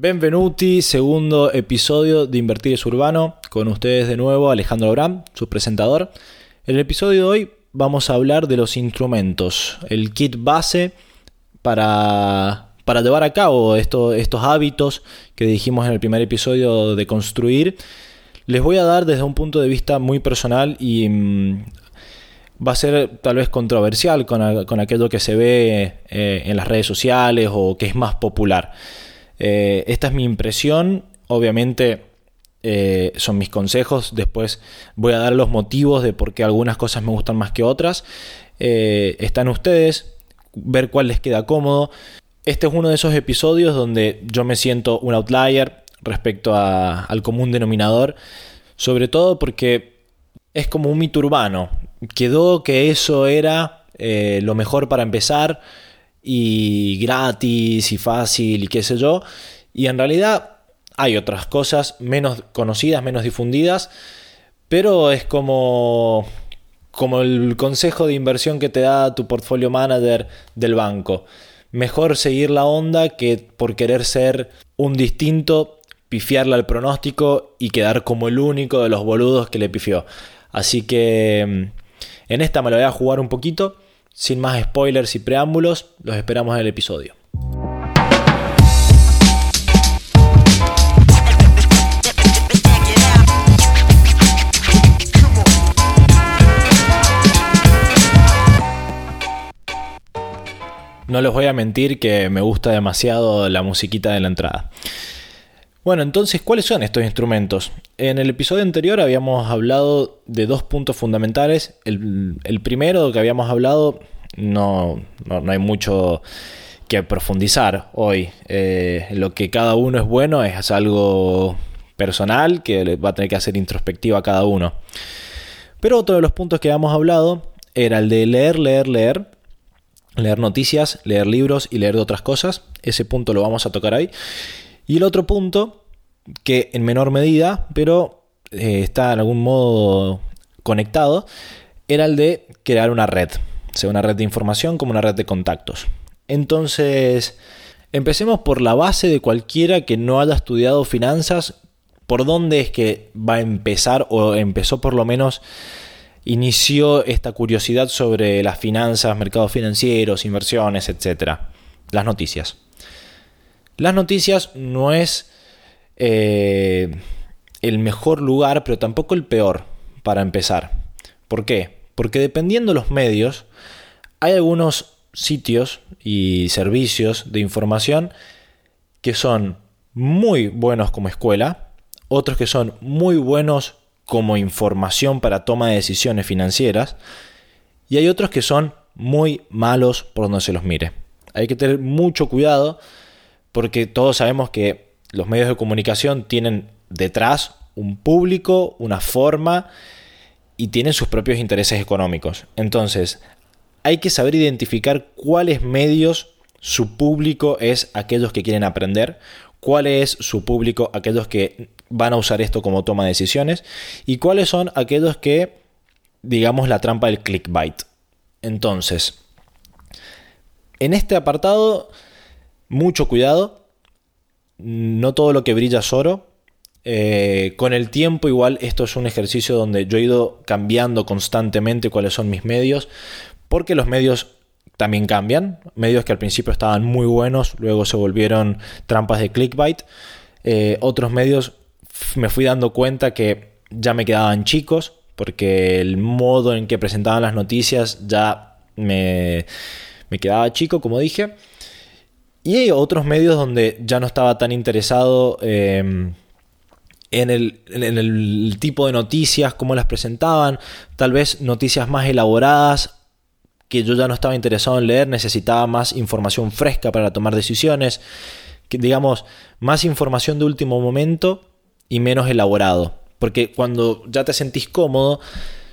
Benvenuti, segundo episodio de Invertir es Urbano. Con ustedes de nuevo Alejandro Abraham, su presentador. En el episodio de hoy vamos a hablar de los instrumentos, el kit base para, para llevar a cabo estos hábitos que dijimos en el primer episodio de construir. Les voy a dar desde un punto de vista muy personal y mm, va a ser tal vez controversial con, aquello que se ve eh, en las redes sociales o que es más popular. Eh, esta es mi impresión, obviamente eh, son mis consejos, después voy a dar los motivos de por qué algunas cosas me gustan más que otras. Eh, están ustedes, ver cuál les queda cómodo. Este es uno de esos episodios donde yo me siento un outlier respecto al común denominador, sobre todo porque es como un mito urbano. Quedó que eso era lo mejor para empezar y gratis y fácil y qué sé yo. Y en realidad hay otras cosas menos conocidas, menos difundidas, pero es como como el consejo de inversión que te da tu portfolio manager del banco. Mejor seguir la onda que por querer ser un distinto, pifiarle al pronóstico y quedar como el único de los boludos que le pifió. Así que mm, en esta me lo voy a jugar un poquito sin más spoilers y preámbulos, los esperamos en el episodio. No les voy a mentir que me gusta demasiado la musiquita de la entrada. Bueno, entonces, ¿cuáles son estos instrumentos? En el episodio anterior habíamos hablado de dos puntos fundamentales. El, primero que habíamos hablado, no, no, hay mucho que profundizar hoy. Eh, lo que cada uno es bueno es algo personal que va a tener que hacer introspectiva a cada uno. Pero otro de los puntos que habíamos hablado era el de leer, leer, leer. Leer noticias, leer libros y leer de otras cosas. Ese punto lo vamos a tocar ahí. Y el otro punto, que en menor medida, pero eh, está en algún modo conectado, era el de crear una red, sea una red de información como una red de contactos. Entonces, empecemos por la base de cualquiera que no haya estudiado finanzas, por dónde es que va a empezar o empezó por lo menos inició esta curiosidad sobre las finanzas, mercados financieros, inversiones, etc. Las noticias. Las noticias no es eh, el mejor lugar, pero tampoco el peor para empezar. ¿Por qué? Porque dependiendo de los medios, hay algunos sitios y servicios de información que son muy buenos como escuela, otros que son muy buenos como información para toma de decisiones financieras, y hay otros que son muy malos por donde se los mire. Hay que tener mucho cuidado porque todos sabemos que los medios de comunicación tienen detrás un público, una forma y tienen sus propios intereses económicos. Entonces, hay que saber identificar cuáles medios su público es aquellos que quieren aprender, cuál es su público aquellos que van a usar esto como toma de decisiones y cuáles son aquellos que, digamos, la trampa del clickbait. Entonces, en este apartado mucho cuidado. No todo lo que brilla es oro. Eh, con el tiempo igual esto es un ejercicio donde yo he ido cambiando constantemente cuáles son mis medios. Porque los medios también cambian. Medios que al principio estaban muy buenos, luego se volvieron trampas de clickbait. Eh, otros medios me fui dando cuenta que ya me quedaban chicos porque el modo en que presentaban las noticias ya me, me quedaba chico, como dije. Y hay otros medios donde ya no estaba tan interesado em, en, el, tipo de noticias, cómo las presentaban, tal vez noticias más elaboradas que yo ya no estaba interesado en leer, necesitaba más información fresca para tomar decisiones, digamos, más información de último momento y menos elaborado. Porque cuando ya te sentís cómodo,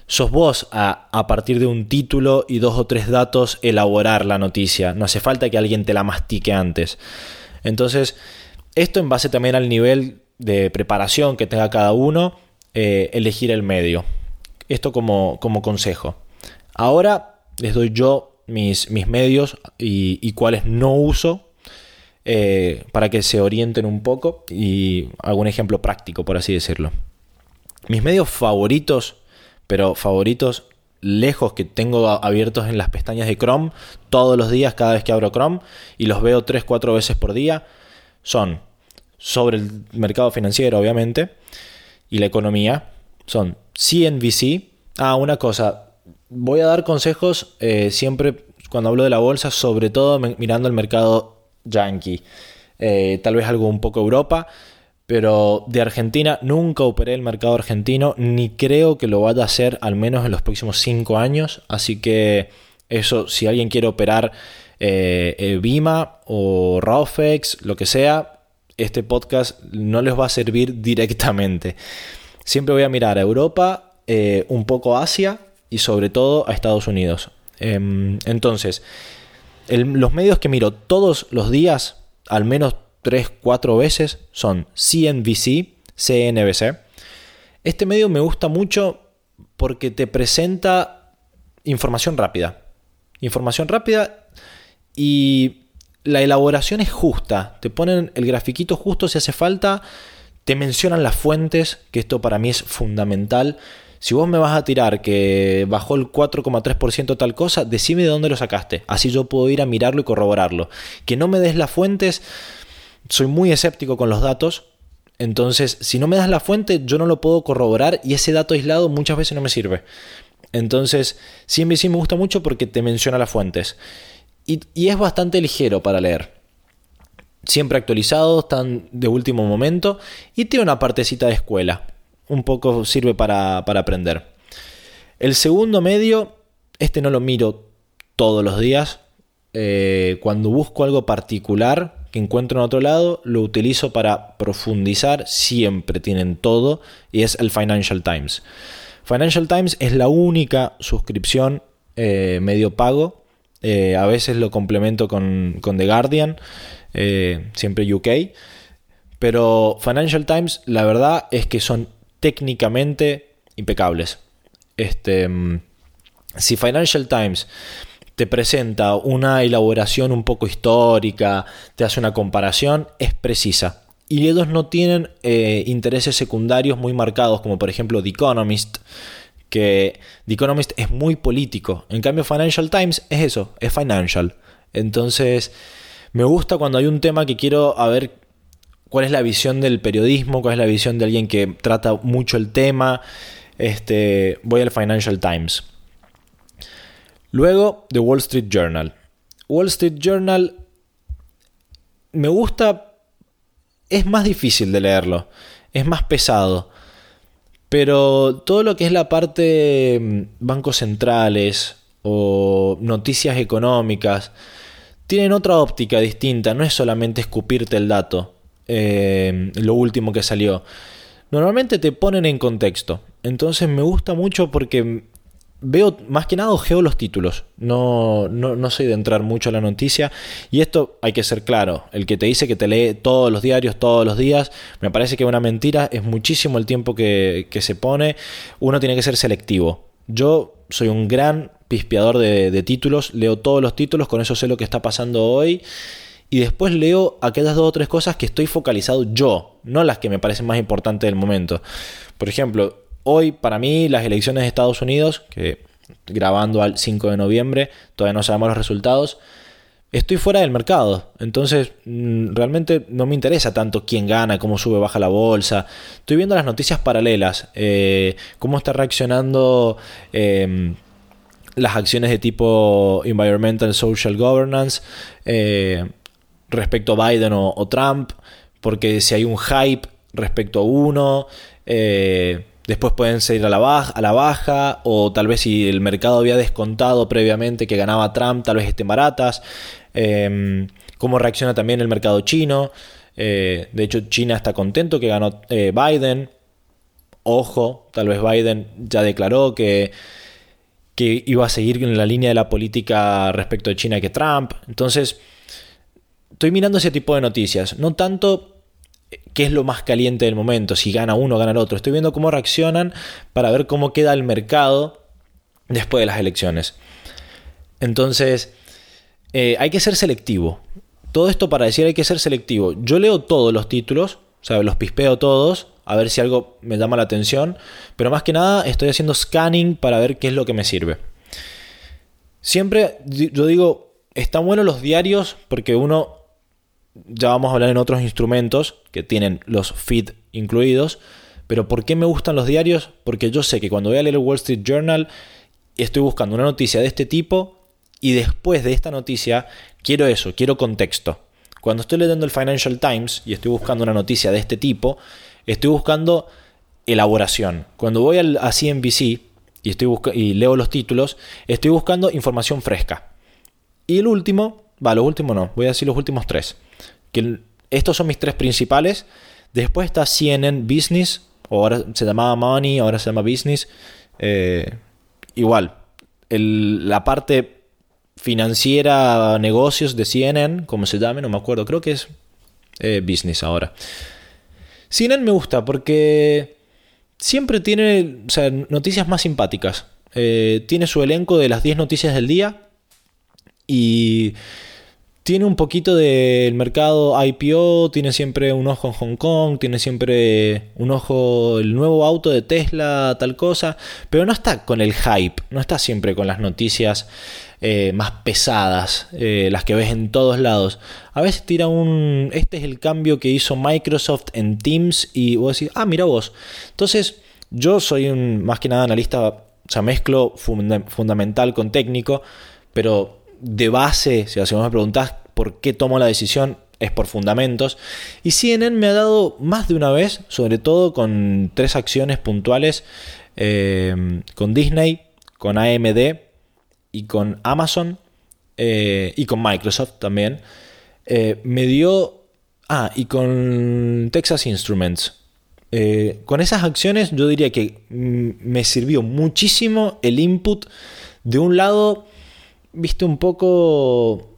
sos vos a, partir de un título y dos o tres datos elaborar la noticia. No hace falta que alguien te la mastique antes. Entonces, esto en base también al nivel de preparación que tenga cada uno, eh, elegir el medio. Esto como, consejo. Ahora les doy yo mis, medios y, y cuáles no uso. eh, para que se orienten un poco y algún ejemplo práctico, por así decirlo. Mis medios favoritos, pero favoritos lejos que tengo abiertos en las pestañas de Chrome todos los días cada vez que abro Chrome y los veo 3-4 veces por día, son sobre el mercado financiero, obviamente, y la economía. Son CNBC. Ah, una cosa, voy a dar consejos eh, siempre cuando hablo de la bolsa, sobre todo mirando el mercado yankee. Eh, tal vez algo un poco Europa, pero de Argentina nunca operé el mercado argentino, ni creo que lo vaya a hacer al menos en los próximos 5 años. Así que eso, si alguien quiere operar eh, eh Bima o Raufex, lo que sea, este podcast no les va a servir directamente. Siempre voy a mirar a Europa, eh, un poco a Asia y sobre todo a Estados Unidos. Em, entonces, los medios que miro todos los días, al menos 3, 4 veces son CNBC, CNBC. Este medio me gusta mucho porque te presenta información rápida. Información rápida y la elaboración es justa. Te ponen el grafiquito justo si hace falta. Te mencionan las fuentes, que esto para mí es fundamental. Si vos me vas a tirar que bajó el 4,3% tal cosa, decime de dónde lo sacaste. Así yo puedo ir a mirarlo y corroborarlo. Que no me des las fuentes, soy muy escéptico con los datos, entonces si no me das la fuente yo no lo puedo corroborar y ese dato aislado muchas veces no me sirve. Entonces CNBC me gusta mucho porque te menciona las fuentes y, es bastante ligero para leer. Siempre actualizado, están de último momento y tiene una partecita de escuela. Un poco sirve para, aprender. El segundo medio, este no lo miro todos los días. Eh, cuando busco algo particular, que encuentro en otro lado, lo utilizo para profundizar, siempre tienen todo, y es el Financial Times. Financial Times es la única suscripción eh, medio pago, eh, a veces lo complemento con, The Guardian, eh, siempre UK, pero Financial Times la verdad es que son técnicamente impecables. Este, mm, si Financial Times te presenta una elaboración un poco histórica, te hace una comparación, es precisa. Y ellos no tienen eh, intereses secundarios muy marcados, como por ejemplo The Economist, que The Economist es muy político. En cambio, Financial Times es eso, es financial. Entonces, me gusta cuando hay un tema que quiero a ver cuál es la visión del periodismo, cuál es la visión de alguien que trata mucho el tema. Este, voy al Financial Times. Luego, The Wall Street Journal. Wall Street Journal me gusta, es más difícil de leerlo, es más pesado. Pero todo lo que es la parte mm, bancos centrales o noticias económicas, tienen otra óptica distinta, no es solamente escupirte el dato, eh, lo último que salió. Normalmente te ponen en contexto. Entonces me gusta mucho porque veo más que nada geo los títulos. No, no, soy de entrar mucho a la noticia. Y esto hay que ser claro. El que te dice que te lee todos los diarios, todos los días, me parece que es una mentira. Es muchísimo el tiempo que, se pone. Uno tiene que ser selectivo. Yo soy un gran pispeador de, de, títulos. Leo todos los títulos. Con eso sé lo que está pasando hoy. Y después leo aquellas dos o tres cosas que estoy focalizado yo. No las que me parecen más importantes del momento. Por ejemplo, Hoy, para mí, las elecciones de Estados Unidos, que grabando al 5 de noviembre, todavía no sabemos los resultados, estoy fuera del mercado. Entonces, mm, realmente no me interesa tanto quién gana, cómo sube, baja la bolsa. Estoy viendo las noticias paralelas, eh, cómo está reaccionando em, las acciones de tipo Environmental Social Governance eh, respecto a Biden o, Trump, porque si hay un hype respecto a uno. Eh, Después pueden seguir a la, baja, a la baja, o tal vez si el mercado había descontado previamente que ganaba Trump, tal vez estén baratas. Em, cómo reacciona también el mercado chino. Eh, de hecho, China está contento que ganó eh, Biden. Ojo, tal vez Biden ya declaró que, que iba a seguir en la línea de la política respecto de China que Trump. Entonces, estoy mirando ese tipo de noticias. No tanto qué es lo más caliente del momento, si gana uno gana el otro. Estoy viendo cómo reaccionan para ver cómo queda el mercado después de las elecciones. Entonces, eh, hay que ser selectivo. Todo esto para decir hay que ser selectivo. Yo leo todos los títulos, o sea, los pispeo todos, a ver si algo me llama la atención, pero más que nada estoy haciendo scanning para ver qué es lo que me sirve. Siempre yo digo, están buenos los diarios porque uno, ya vamos a hablar en otros instrumentos que tienen los feed incluidos, pero ¿por qué me gustan los diarios? Porque yo sé que cuando voy a leer el Wall Street Journal estoy buscando una noticia de este tipo y después de esta noticia quiero eso, quiero contexto. Cuando estoy leyendo el Financial Times y estoy buscando una noticia de este tipo, estoy buscando elaboración. Cuando voy a CNBC y, estoy y leo los títulos, estoy buscando información fresca. Y el último, va, los últimos no, voy a decir los últimos tres. Estos son mis tres principales. Después está CNN Business, o ahora se llamaba Money, ahora se llama Business. Eh, igual, la parte financiera, negocios de CNN, como se llame, no me acuerdo, creo que es eh, Business ahora. CNN me gusta porque siempre tiene noticias más simpáticas. Eh, tiene su elenco de las 10 noticias del día y tiene un poquito del mercado IPO, tiene siempre un ojo en Hong Kong, tiene siempre un ojo el nuevo auto de Tesla, tal cosa, pero no está con el hype, no está siempre con las noticias eh, más pesadas, eh, las que ves en todos lados. A veces tira un, este es el cambio que hizo Microsoft en Teams y vos decís, ah, mira vos. Entonces, yo soy un, más que nada analista, o sea, mezclo fundamental con técnico, pero de base, si vos me preguntás por qué tomo la decisión, es por fundamentos. Y CNN me ha dado más de una vez, sobre todo con tres acciones puntuales, eh, con Disney, con AMD y con Amazon eh, y con Microsoft también. Eh, me dio... Ah, y con Texas Instruments. con esas acciones yo diría que mm, me sirvió muchísimo el input de un lado viste, un poco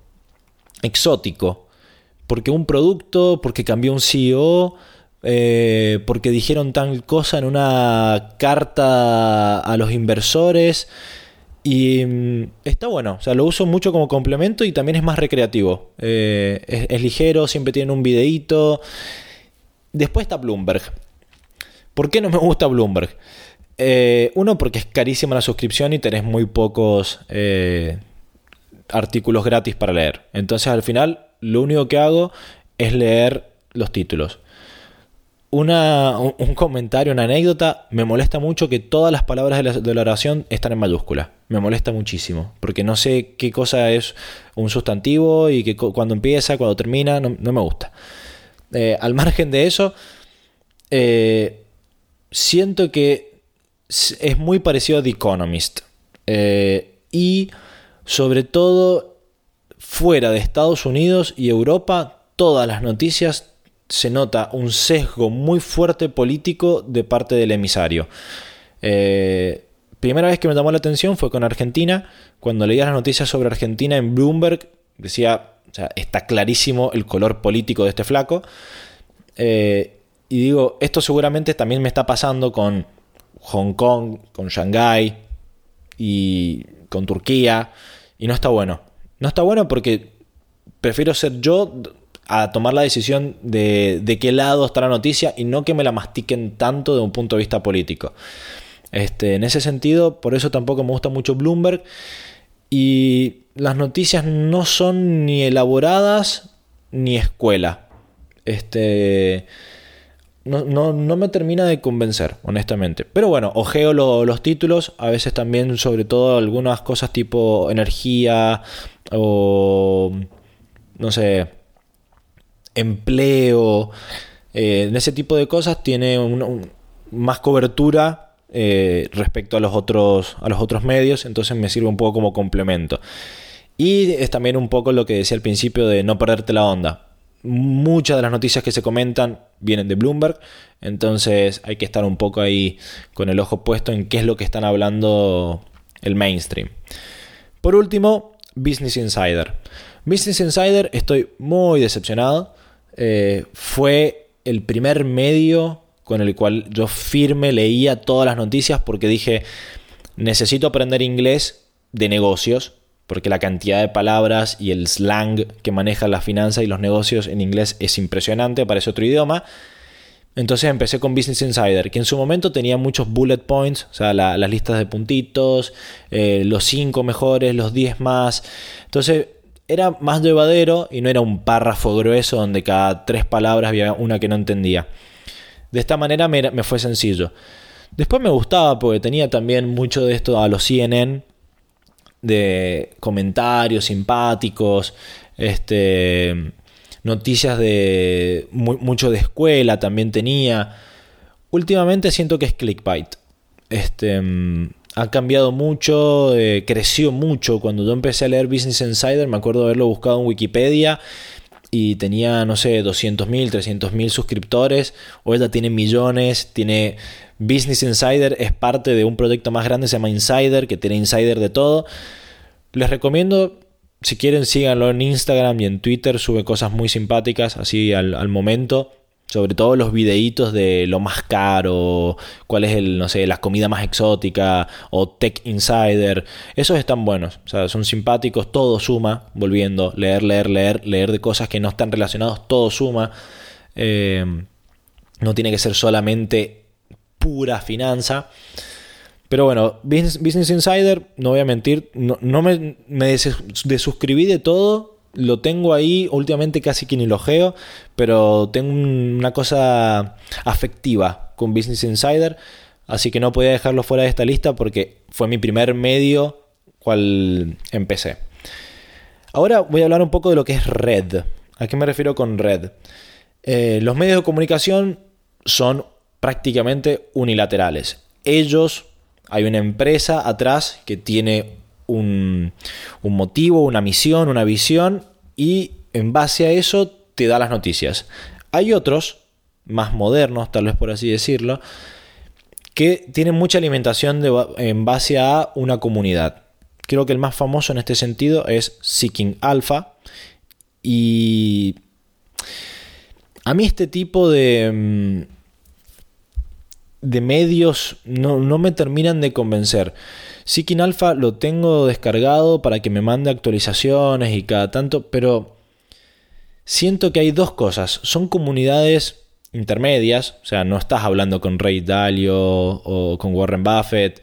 exótico. Porque un producto, porque cambió un CEO, eh, porque dijeron tal cosa en una carta a los inversores. Y mm, está bueno, o sea, lo uso mucho como complemento y también es más recreativo. Eh, es, ligero, siempre tiene un videíto. Después está Bloomberg. ¿Por qué no me gusta Bloomberg? Eh, uno, porque es carísima la suscripción y tenés muy pocos artículos gratis para leer. Entonces al final lo único que hago es leer los títulos. Una, un, comentario, una anécdota, me molesta mucho que todas las palabras de la, oración están en mayúscula. Me molesta muchísimo, porque no sé qué cosa es un sustantivo y que cuando empieza, cuando termina, no, me gusta. Eh, al margen de eso, eh, siento que es muy parecido a The Economist. Eh, y sobre todo fuera de Estados Unidos y Europa, todas las noticias se nota un sesgo muy fuerte político de parte del emisario. Eh, primera vez que me llamó la atención fue con Argentina, cuando leía las noticias sobre Argentina en Bloomberg, decía, está clarísimo el color político de este flaco. Eh, y digo, esto seguramente también me está pasando con Hong Kong, con Shanghái y con Turquía. Y no está bueno. No está bueno porque prefiero ser yo a tomar la decisión de, de qué lado está la noticia y no que me la mastiquen tanto de un punto de vista político. Este, en ese sentido, por eso tampoco me gusta mucho Bloomberg. Y las noticias no son ni elaboradas ni escuela. Este no, me termina de convencer, honestamente. Pero bueno, ojeo los títulos, a veces también sobre todo algunas cosas tipo energía o, no sé, empleo. Eh, en ese tipo de cosas tiene más cobertura eh, respecto a los, otros, a los otros medios, entonces me sirve un poco como complemento. Y es también un poco lo que decía al principio de no perderte la onda muchas de las noticias que se comentan vienen de Bloomberg, entonces hay que estar un poco ahí con el ojo puesto en qué es lo que están hablando el mainstream. Por último, Business Insider. Business Insider estoy muy decepcionado. Eh, fue el primer medio con el cual yo firme leía todas las noticias porque dije, necesito aprender inglés de negocios porque la cantidad de palabras y el slang que maneja la finanza y los negocios en inglés es impresionante, parece otro idioma. Entonces empecé con Business Insider, que en su momento tenía muchos bullet points, o sea, las listas de puntitos, eh, los 5 mejores, los 10 más. Entonces era más llevadero y no era un párrafo grueso donde cada tres palabras había una que no entendía. De esta manera me, me fue sencillo. Después me gustaba porque tenía también mucho de esto a los CNN, de comentarios simpáticos, este, noticias de mucho de escuela también tenía. Últimamente siento que es clickbait. Este, mm, ha cambiado mucho, eh, creció mucho. Cuando yo empecé a leer Business Insider, me acuerdo haberlo buscado en Wikipedia y tenía, no sé, 200.000, 300.000 suscriptores. Hoy ya tiene millones, tiene Business Insider, es parte de un proyecto más grande, se llama Insider, que tiene Insider de todo. Les recomiendo, si quieren, síganlo en Instagram y en Twitter, sube cosas muy simpáticas, así al, momento. Sobre todo los videitos de lo más caro, cuál es el, no sé, la comida más exótica, o Tech Insider. Esos están buenos, o sea, son simpáticos, todo suma, volviendo, leer, leer, leer, leer de cosas que no están relacionadas, todo suma. Eh, no tiene que ser solamente pura finanza. Pero bueno, Business, Insider, no voy a mentir, no, me, desuscribí de todo. Lo tengo ahí, últimamente casi que ni lo pero tengo una cosa afectiva con Business Insider, así que no podía dejarlo fuera de esta lista porque fue mi primer medio cual empecé. Ahora voy a hablar un poco de lo que es red. ¿A qué me refiero con red? Eh, los medios de comunicación son prácticamente unilaterales. Ellos, hay una empresa atrás que tiene un, motivo, una misión, una visión y en base a eso te da las noticias. Hay otros, más modernos, tal vez por así decirlo, que tienen mucha alimentación en base a una comunidad. Creo que el más famoso en este sentido es Seeking Alpha. Y a mí este tipo de, mm, de medios no, me terminan de convencer. Seeking Alpha lo tengo descargado para que me mande actualizaciones y cada tanto, pero siento que hay dos cosas. Son comunidades intermedias, o sea, no estás hablando con Ray Dalio o con Warren Buffett.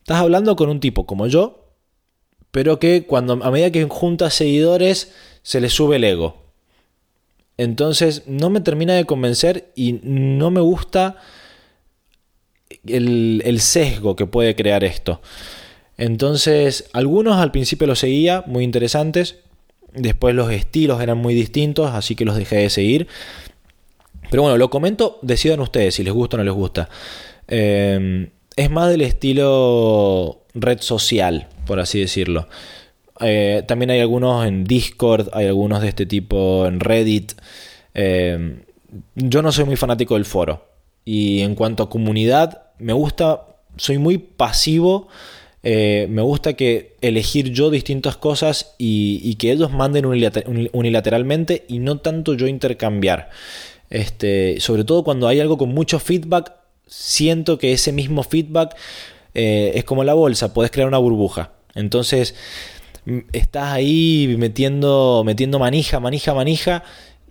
Estás hablando con un tipo como yo, pero que cuando a medida que junta seguidores se le sube el ego. Entonces no me termina de convencer y no me gusta el, sesgo que puede crear esto. Entonces, algunos al principio los seguía, muy interesantes. Después los estilos eran muy distintos, así que los dejé de seguir. Pero bueno, lo comento, decidan ustedes si les gusta o no les gusta. Eh, es más del estilo red social, por así decirlo. Eh, también hay algunos en Discord, hay algunos de este tipo en Reddit. Eh, yo no soy muy fanático del foro. Y en cuanto a comunidad, me gusta, soy muy pasivo. Eh, me gusta que elegir yo distintas cosas y, que ellos manden unilateralmente y no tanto yo intercambiar. Este, sobre todo cuando hay algo con mucho feedback, siento que ese mismo feedback eh, es como la bolsa, puedes crear una burbuja. Entonces estás ahí metiendo, metiendo manija, manija, manija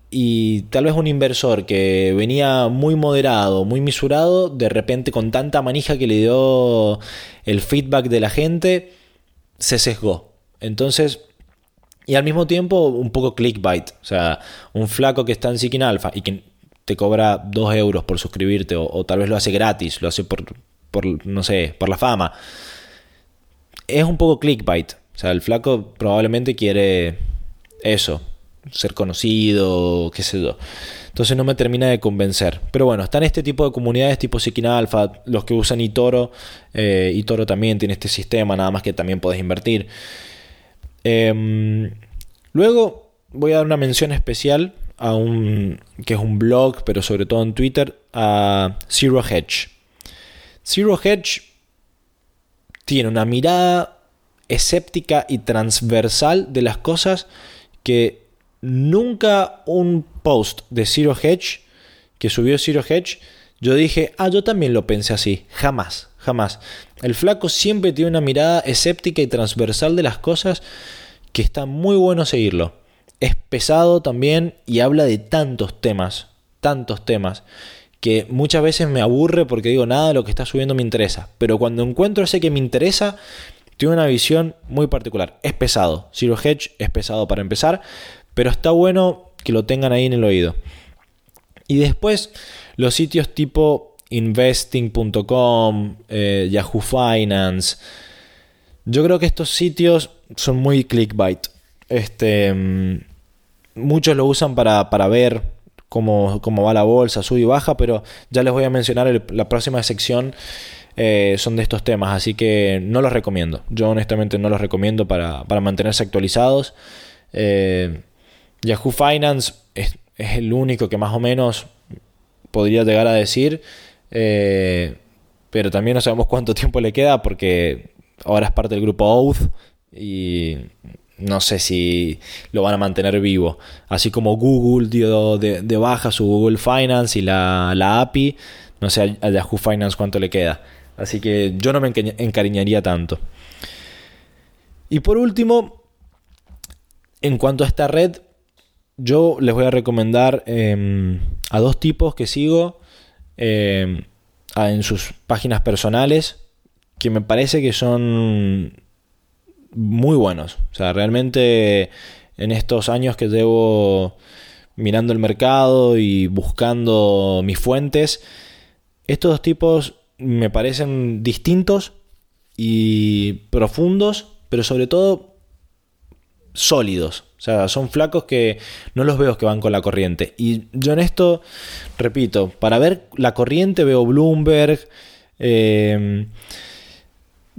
y tal vez un inversor que venía muy moderado, muy misurado, de repente con tanta manija que le dio el feedback de la gente, se sesgó. Entonces, y al mismo tiempo un poco clickbait, o sea, un flaco que está en Seeking Alpha y que te cobra 2 euros por suscribirte o, tal vez lo hace gratis, lo hace por, por, no sé, por la fama. Es un poco clickbait, o sea, el flaco probablemente quiere eso, ser conocido, qué sé yo. Entonces no me termina de convencer. Pero bueno, están este tipo de comunidades tipo Sikina Alpha, los que usan eToro. Eh, eToro también tiene este sistema, nada más que también puedes invertir. Em, luego voy a dar una mención especial a un que es un blog, pero sobre todo en Twitter, a Zero Hedge. Zero Hedge tiene una mirada escéptica y transversal de las cosas que nunca un post de Zero Hedge que subió Zero Hedge yo dije, ah, yo también lo pensé así. Jamás, jamás. El flaco siempre tiene una mirada escéptica y transversal de las cosas que está muy bueno seguirlo. Es pesado también y habla de tantos temas, tantos temas, que muchas veces me aburre porque digo, nada de lo que está subiendo me interesa. Pero cuando encuentro ese que me interesa, tiene una visión muy particular. Es pesado. Zero Hedge es pesado para empezar, pero está bueno que lo tengan ahí en el oído. Y después los sitios tipo investing.com, eh, Yahoo Finance. Yo creo que estos sitios son muy clickbait. Este, mm, muchos lo usan para, ver cómo, va la bolsa, sube y baja, pero ya les voy a mencionar la próxima sección. Eh, son de estos temas, así que no los recomiendo. Yo honestamente no los recomiendo para, mantenerse actualizados. Eh, Yahoo Finance es, el único que más o menos podría llegar a decir, eh, pero también no sabemos cuánto tiempo le queda porque ahora es parte del grupo Oath y no sé si lo van a mantener vivo. Así como Google dio de, baja su Google Finance y la, la, API, no sé a Yahoo Finance cuánto le queda. Así que yo no me encariñaría tanto. Y por último, en cuanto a esta red, yo les voy a recomendar em, a dos tipos que sigo em, en sus páginas personales que me parece que son muy buenos. O sea, realmente en estos años que llevo mirando el mercado y buscando mis fuentes, estos dos tipos me parecen distintos y profundos, pero sobre todo sólidos. O sea, son flacos que no los veo que van con la corriente. Y yo en esto, repito, para ver la corriente veo Bloomberg, em,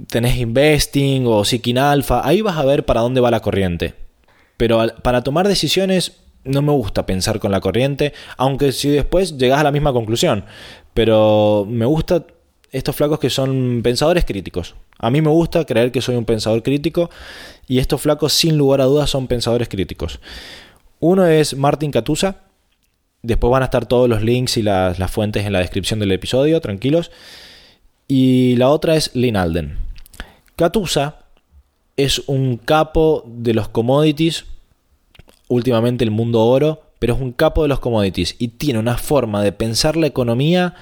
tenés Investing o Seeking Alpha, ahí vas a ver para dónde va la corriente. Pero para tomar decisiones no me gusta pensar con la corriente, aunque si después llegas a la misma conclusión. Pero me gusta estos flacos que son pensadores críticos. A mí me gusta creer que soy un pensador crítico y estos flacos sin lugar a dudas son pensadores críticos. Uno es Martin Catusa. Después van a estar todos los links y las, fuentes en la descripción del episodio, tranquilos. Y la otra es Lynn Alden. Catusa es un capo de los commodities, últimamente el mundo oro, pero es un capo de los commodities y tiene una forma de pensar la economía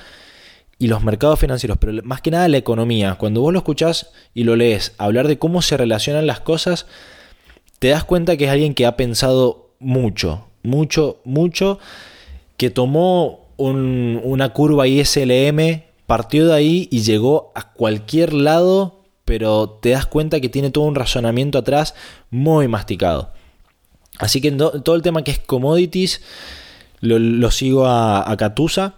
y los mercados financieros, pero más que nada la economía. Cuando vos lo escuchás y lo lees hablar de cómo se relacionan las cosas, te das cuenta que es alguien que ha pensado mucho, mucho, mucho, que tomó una curva ISLM, partió de ahí y llegó a cualquier lado, pero te das cuenta que tiene todo un razonamiento atrás muy masticado. Así que todo el tema que es commodities, lo, sigo a, a Catusa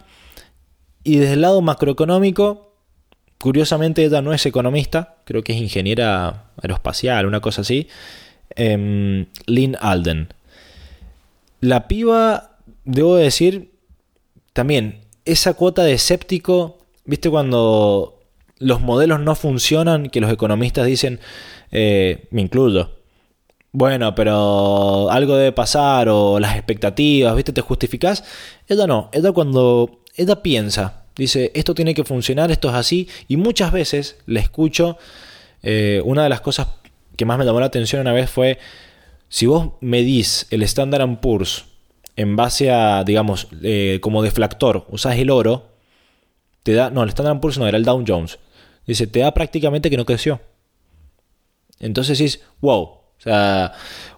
y desde el lado macroeconómico, curiosamente ella no es economista, creo que es ingeniera aeroespacial, una cosa así. Em, Lynn Alden. La piba, debo decir, también, esa cuota de escéptico, ¿viste cuando los modelos no funcionan? Que los economistas dicen, eh, me incluyo. Bueno, pero algo debe pasar o las expectativas, ¿viste? Te justificas. Ella no, ella cuando ella piensa, dice, esto tiene que funcionar, esto es así, y muchas veces le escucho, eh, una de las cosas que más me llamó la atención una vez fue, si vos medís el Standard Poor's en base a, digamos, eh, como deflactor, usás el oro, te da, no, el Standard Poor's no, era el Dow Jones, dice, te da prácticamente que no creció. Entonces dices, wow, o sea,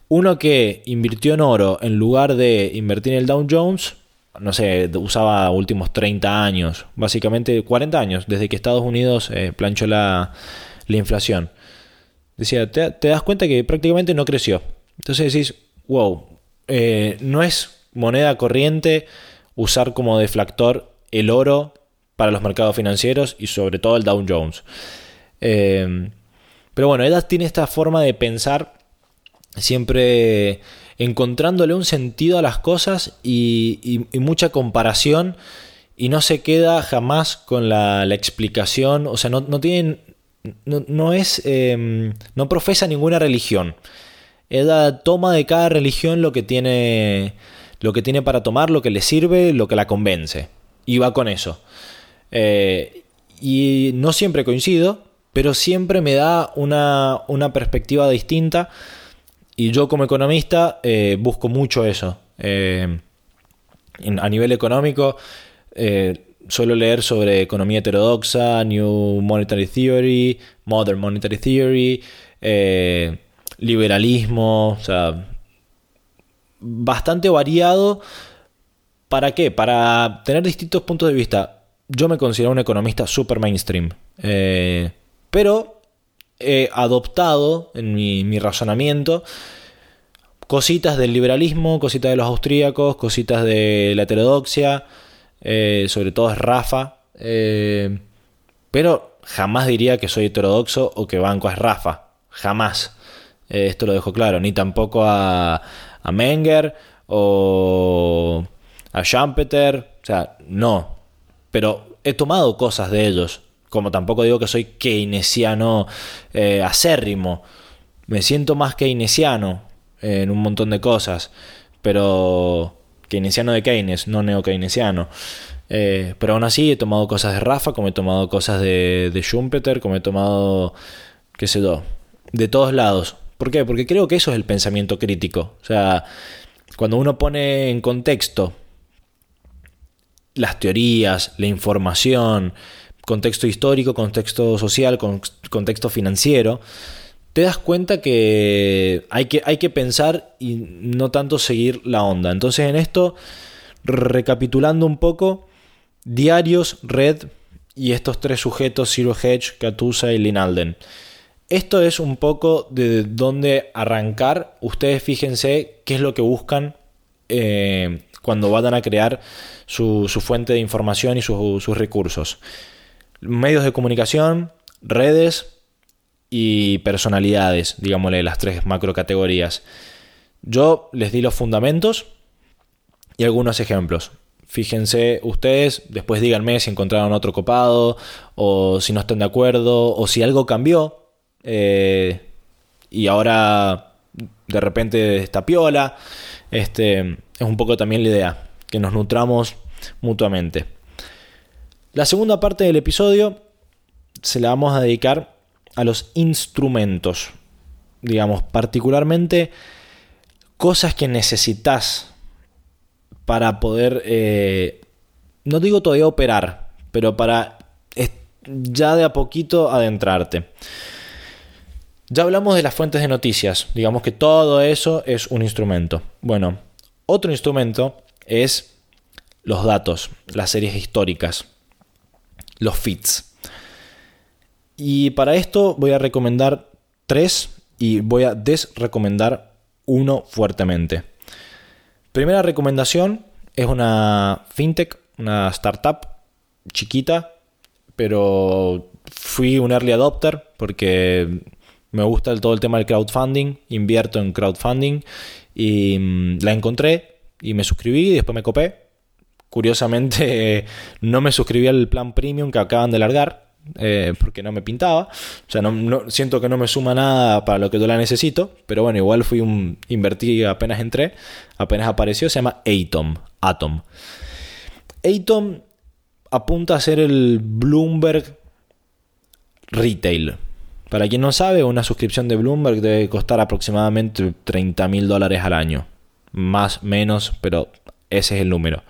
uno que invirtió en oro en lugar de invertir en el Dow Jones, no sé, usaba últimos 30 años, básicamente 40 años, desde que Estados Unidos eh, planchó la, inflación. Decía, te, das cuenta que prácticamente no creció. Entonces decís, wow, eh, no es moneda corriente usar como deflactor el oro para los mercados financieros y sobre todo el Dow Jones. Eh, pero bueno, ella tiene esta forma de pensar siempre encontrándole un sentido a las cosas y, mucha comparación y no se queda jamás con la, explicación, o sea, no, no no, es, em, no profesa ninguna religión. Ella toma de cada religión lo que tiene, lo que tiene para tomar, lo que le sirve, lo que la convence. y va con eso. Eh, y no siempre coincido, pero siempre me da una, perspectiva distinta. Y yo como economista eh, busco mucho eso. Eh, a nivel económico, suelo leer sobre economía heterodoxa, New Monetary Theory, Modern Monetary Theory, liberalismo, o sea, bastante variado. ¿Para qué? Para tener distintos puntos de vista yo me considero un economista super mainstream. Eh, pero he adoptado en mi, razonamiento cositas del liberalismo, cositas de los austríacos, cositas de la heterodoxia, eh, sobre todo es Rafa. Eh, pero jamás diría que soy heterodoxo o que banco es Rafa. Jamás. esto lo dejo claro. Ni tampoco a, a Menger o a Schumpeter. O sea, no pero he tomado cosas de ellos. Como tampoco digo que soy keynesiano eh, acérrimo. Me siento más keynesiano en un montón de cosas. Pero keynesiano de Keynes, no neo-keynesiano. Eh, pero aún así he tomado cosas de Rafa, como he tomado cosas de, de Schumpeter, como he tomado, qué sé yo, de todos lados. ¿Por qué? Porque creo que eso es el pensamiento crítico. O sea, cuando uno pone en contexto las teorías, la información, contexto histórico, contexto social, contexto financiero, te das cuenta que hay, que hay que pensar y no tanto seguir la onda. Entonces en esto, recapitulando un poco, diarios, red y estos tres sujetos, Zero Hedge, Catusa y Linalden. Esto es un poco de dónde arrancar. Ustedes fíjense qué es lo que buscan eh, cuando vayan a crear su, fuente de información y sus recursos. Medios de comunicación, redes y personalidades, digámosle las tres macro categorías. Yo les di los fundamentos y algunos ejemplos. Fíjense ustedes, después díganme si encontraron otro copado o si no están de acuerdo o si algo cambió eh, y ahora de repente está piola. Este, es un poco también la idea, que nos nutramos mutuamente. La segunda parte del episodio se la vamos a dedicar a los instrumentos, digamos, particularmente cosas que necesitas para poder, eh, no digo todavía operar, pero para ya de a poquito adentrarte. Ya hablamos de las fuentes de noticias, digamos que todo eso es un instrumento. Bueno, otro instrumento es los datos, las series históricas, los feeds. Y para esto voy a recomendar tres y voy a desrecomendar uno fuertemente. Primera recomendación es una fintech, una startup chiquita, pero fui un early adopter porque me gusta todo el tema del crowdfunding, invierto en crowdfunding y mm, la encontré y me suscribí y después me copé. Curiosamente no me suscribí al plan premium que acaban de largar. Eh, porque no me pintaba. O sea, siento que no me suma nada para lo que yo la necesito. Pero bueno, igual fui un. Invertí apenas entré. Apenas apareció. Se llama Atom. Atom. Atom apunta a ser el Bloomberg Retail. Para quien no sabe, una suscripción de Bloomberg debe costar aproximadamente 30 mil dólares al año. Más, menos, pero ese es el número.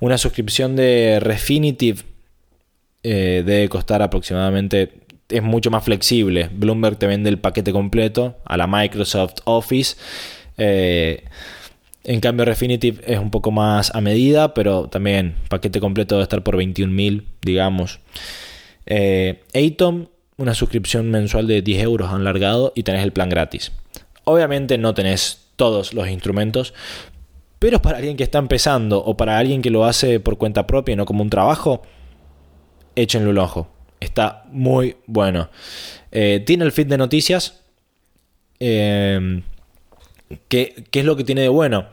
Una suscripción de Refinitiv eh, debe costar aproximadamente, es mucho más flexible. Bloomberg te vende el paquete completo a la Microsoft Office. Eh, en cambio, Refinitiv es un poco más a medida, pero también paquete completo debe estar por 21 mil, digamos. Eh, Atom una suscripción mensual de 10 euros han largado y tenés el plan gratis. Obviamente no tenés todos los instrumentos, pero para alguien que está empezando o para alguien que lo hace por cuenta propia y no como un trabajo, échenle un ojo. Está muy bueno. Eh, tiene el feed de noticias. ¿qué, ¿Qué es lo que tiene de bueno?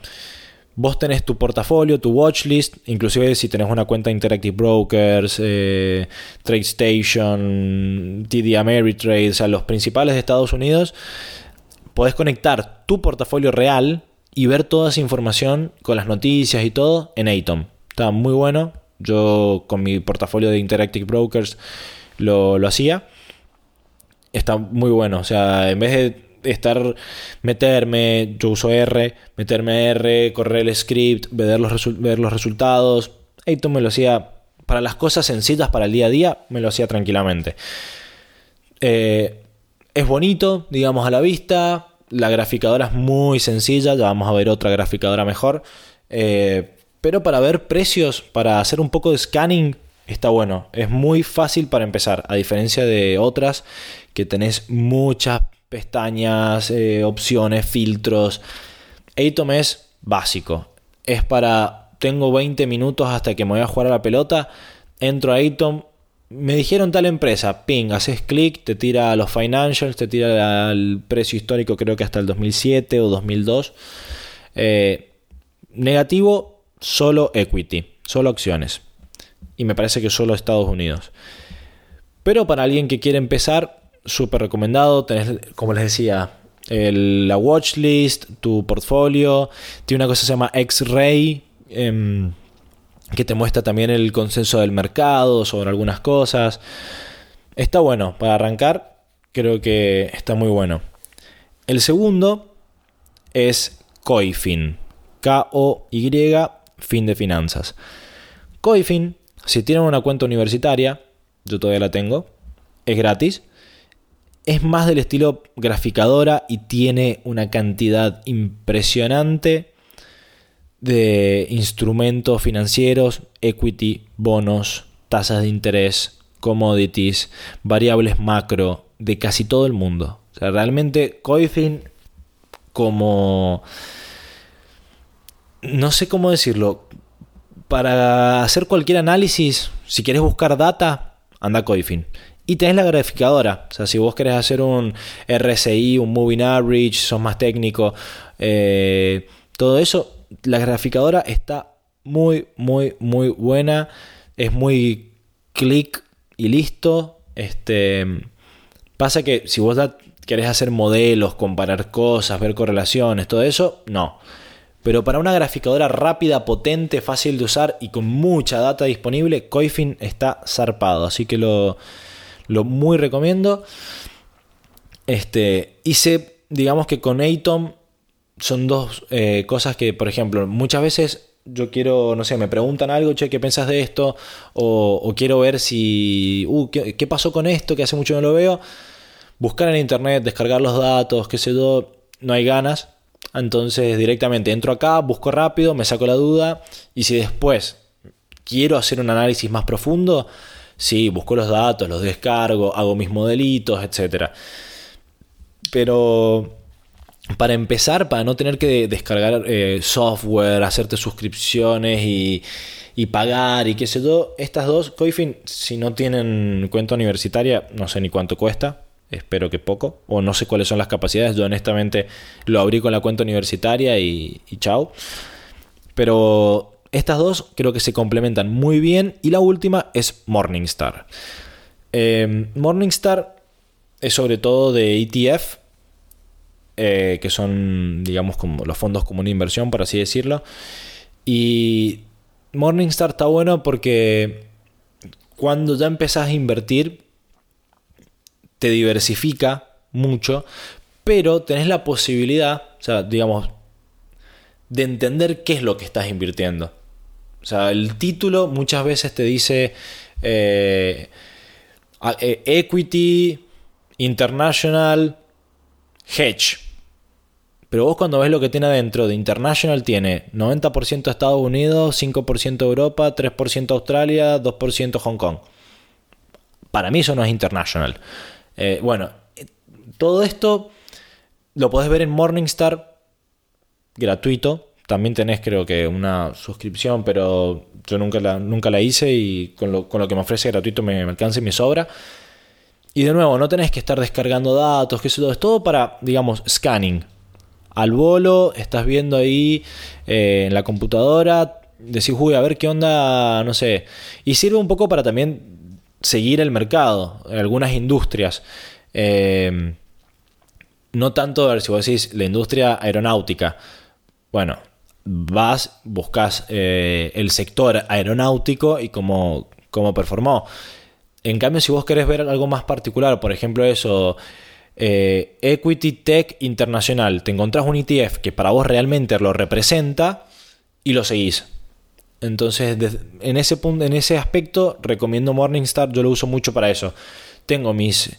Vos tenés tu portafolio, tu watchlist, inclusive si tenés una cuenta Interactive Brokers, eh, TradeStation, TD Ameritrade, o sea, los principales de Estados Unidos, podés conectar tu portafolio real y ver toda esa información con las noticias y todo en Atom. Está muy bueno, Yo con mi portafolio de Interactive Brokers lo, lo hacía. Está muy bueno. O sea, en vez de estar, meterme, yo uso R, meterme R, correr el script, ver los, ver los resultados. Esto me lo hacía para las cosas sencillas, para el día a día, me lo hacía tranquilamente. Eh, es bonito, digamos, a la vista. La graficadora es muy sencilla, ya vamos a ver otra graficadora mejor. Eh, pero para ver precios, para hacer un poco de scanning, está bueno. Es muy fácil para empezar, a diferencia de otras que tenés muchas pestañas, eh, opciones, filtros. Atom es básico. Es para, tengo 20 minutos hasta que me voy a jugar a la pelota, entro a Atom, me dijeron tal empresa, ping, haces clic, te tira los financials, te tira el precio histórico creo que hasta el 2007 o 2002. Eh, negativo, solo equity, solo acciones. Y me parece que solo Estados Unidos. Pero para alguien que quiere empezar, súper recomendado. Tenés, como les decía, la watchlist, tu portfolio. Tiene una cosa que se llama X-Ray. Em, que te muestra también el consenso del mercado sobre algunas cosas. Está bueno, para arrancar creo que está muy bueno. El segundo es Coifin, K-O-Y, fin de finanzas. Coifin, si tienen una cuenta universitaria, yo todavía la tengo, es gratis. Es más del estilo graficadora y tiene una cantidad impresionante de instrumentos financieros, equity, bonos, tasas de interés, commodities, variables macro de casi todo el mundo. O sea, realmente Coifin como... No sé cómo decirlo. Para hacer cualquier análisis, si quieres buscar data, anda a Coifin. Y tenés la graficadora. O sea, si vos querés hacer un RSI, un Moving Average, sos más técnico, eh, todo eso, la graficadora está muy, muy, muy buena. Es muy clic y listo. Este, pasa que si vos querés hacer modelos, comparar cosas, ver correlaciones, todo eso, no. Pero para una graficadora rápida, potente, fácil de usar y con mucha data disponible, Coifin está zarpado. Así que lo, lo muy recomiendo. Este, hice, digamos que con Atom son dos eh, cosas que, por ejemplo, muchas veces yo quiero, no sé, me preguntan algo, che, ¿qué pensás de esto? O, quiero ver si, uh, ¿qué, pasó con esto? Que hace mucho no lo veo. Buscar en internet, descargar los datos, qué sé yo, no hay ganas. Entonces directamente entro acá, busco rápido, me saco la duda y si después quiero hacer un análisis más profundo, sí, busco los datos, los descargo, hago mis modelitos, etc. Pero para empezar, para no tener que descargar eh, software, hacerte suscripciones y, pagar y qué sé yo, estas dos, Coifin, si no tienen cuenta universitaria, no sé ni cuánto cuesta, espero que poco, o no sé cuáles son las capacidades, yo honestamente lo abrí con la cuenta universitaria y, chao. Pero estas dos creo que se complementan muy bien y la última es Morningstar. Eh, Morningstar es sobre todo de ETF, eh, que son, digamos, como los fondos como una inversión, por así decirlo. Y Morningstar está bueno porque cuando ya empezás a invertir, te diversifica mucho, pero tenés la posibilidad, o sea, digamos, de entender qué es lo que estás invirtiendo. O sea, el título muchas veces te dice eh, eh, Equity, International, Hedge. Pero vos cuando ves lo que tiene adentro de International tiene 90% Estados Unidos, 5% Europa, 3% Australia, 2% Hong Kong. Para mí eso no es International. Eh, bueno, todo esto lo podés ver en Morningstar gratuito. También tenés creo que una suscripción, pero yo nunca la, nunca la hice y con lo, que me ofrece gratuito me, me alcanza y me sobra. Y de nuevo, no tenés que estar descargando datos, que eso es todo para, digamos, scanning al bolo, estás viendo ahí eh, en la computadora, decís, uy, a ver qué onda, no sé. Y sirve un poco para también seguir el mercado, en algunas industrias. Eh, no tanto, a ver si vos decís, la industria aeronáutica. Bueno, vas, buscas eh, el sector aeronáutico y cómo, cómo performó. En cambio, si vos querés ver algo más particular, por ejemplo, eso, eh, Equity Tech Internacional, te encontrás un ETF que para vos realmente lo representa y lo seguís. Entonces, en ese, punto, en ese aspecto, recomiendo Morningstar, yo lo uso mucho para eso. Tengo mis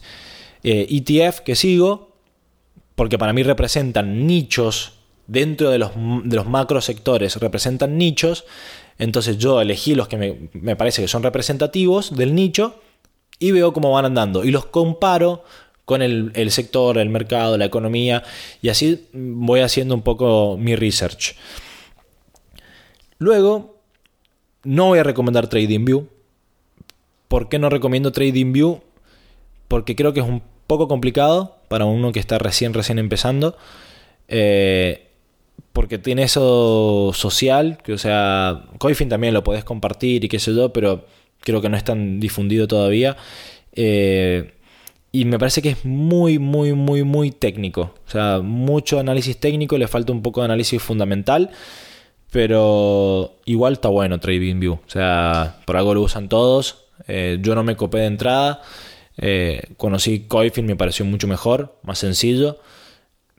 ETF e que sigo, porque para mí representan nichos dentro de los, de macro sectores, representan nichos. Entonces yo elegí los que me parece que son representativos del nicho y veo cómo van andando y los comparo con el, el, sector, el mercado, la economía y así voy haciendo un poco mi research. Luego, no voy a recomendar TradingView. ¿Por qué no recomiendo TradingView? Porque creo que es un poco complicado para uno que está recién, recién empezando. Eh, porque tiene eso social, que o sea, Coifin también lo podés compartir y qué sé yo, pero creo que no es tan difundido todavía. Eh, y me parece que es muy, muy, muy, muy técnico. O sea, mucho análisis técnico, le falta un poco de análisis fundamental. Pero igual está bueno TradingView. O sea, por algo lo usan todos. Eh, yo no me copé de entrada. Eh, conocí Coifin, me pareció mucho mejor, más sencillo.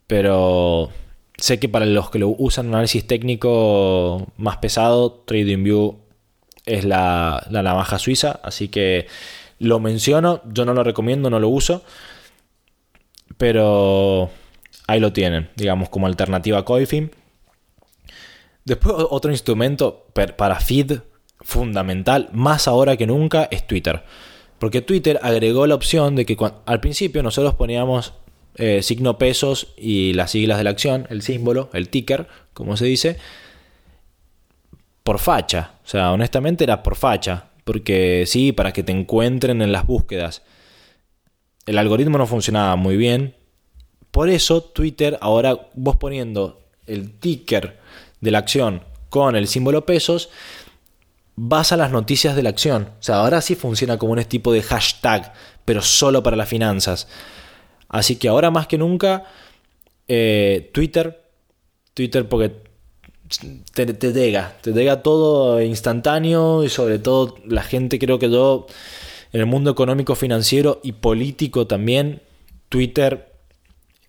Pero sé que para los que lo usan análisis técnico más pesado, TradingView es la, la navaja suiza. Así que lo menciono, yo no lo recomiendo, no lo uso. Pero ahí lo tienen, digamos, como alternativa a Coifin. Después otro instrumento para feed fundamental, más ahora que nunca, es Twitter. Porque Twitter agregó la opción de que al principio nosotros poníamos eh, signo pesos y las siglas de la acción, el símbolo, el ticker, como se dice, por facha. O sea, honestamente era por facha. Porque sí, para que te encuentren en las búsquedas. El algoritmo no funcionaba muy bien. Por eso Twitter, ahora vos poniendo el ticker de la acción con el símbolo pesos, vas a las noticias de la acción. O sea, ahora sí funciona como un tipo de hashtag, pero solo para las finanzas. Así que ahora más que nunca, eh, Twitter, Twitter porque te, te llega, te llega todo instantáneo y sobre todo la gente creo que yo, en el mundo económico, financiero y político también, Twitter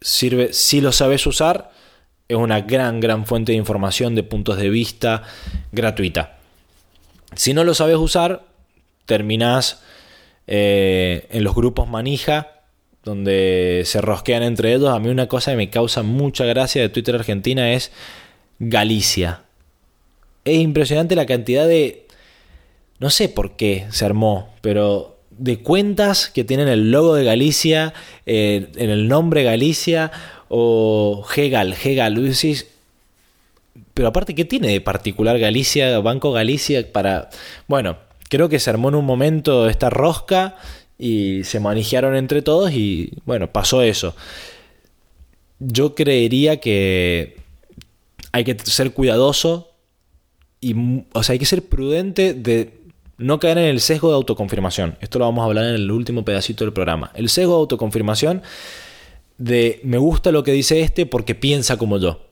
sirve, si lo sabes usar, es una gran, gran fuente de información, de puntos de vista gratuita. Si no lo sabes usar, terminás eh, en los grupos manija, donde se rosquean entre ellos. A mí una cosa que me causa mucha gracia de Twitter Argentina es Galicia. Es impresionante la cantidad de... No sé por qué se armó, pero de cuentas que tienen el logo de Galicia, eh, en el nombre Galicia, o Hegal, Hegal, pero aparte, ¿qué tiene de particular Galicia, Banco Galicia para... Bueno, creo que se armó en un momento esta rosca y se manejaron entre todos y bueno, pasó eso. Yo creería que hay que ser cuidadoso y, o sea, hay que ser prudente de no caer en el sesgo de autoconfirmación. Esto lo vamos a hablar en el último pedacito del programa. El sesgo de autoconfirmación de me gusta lo que dice este porque piensa como yo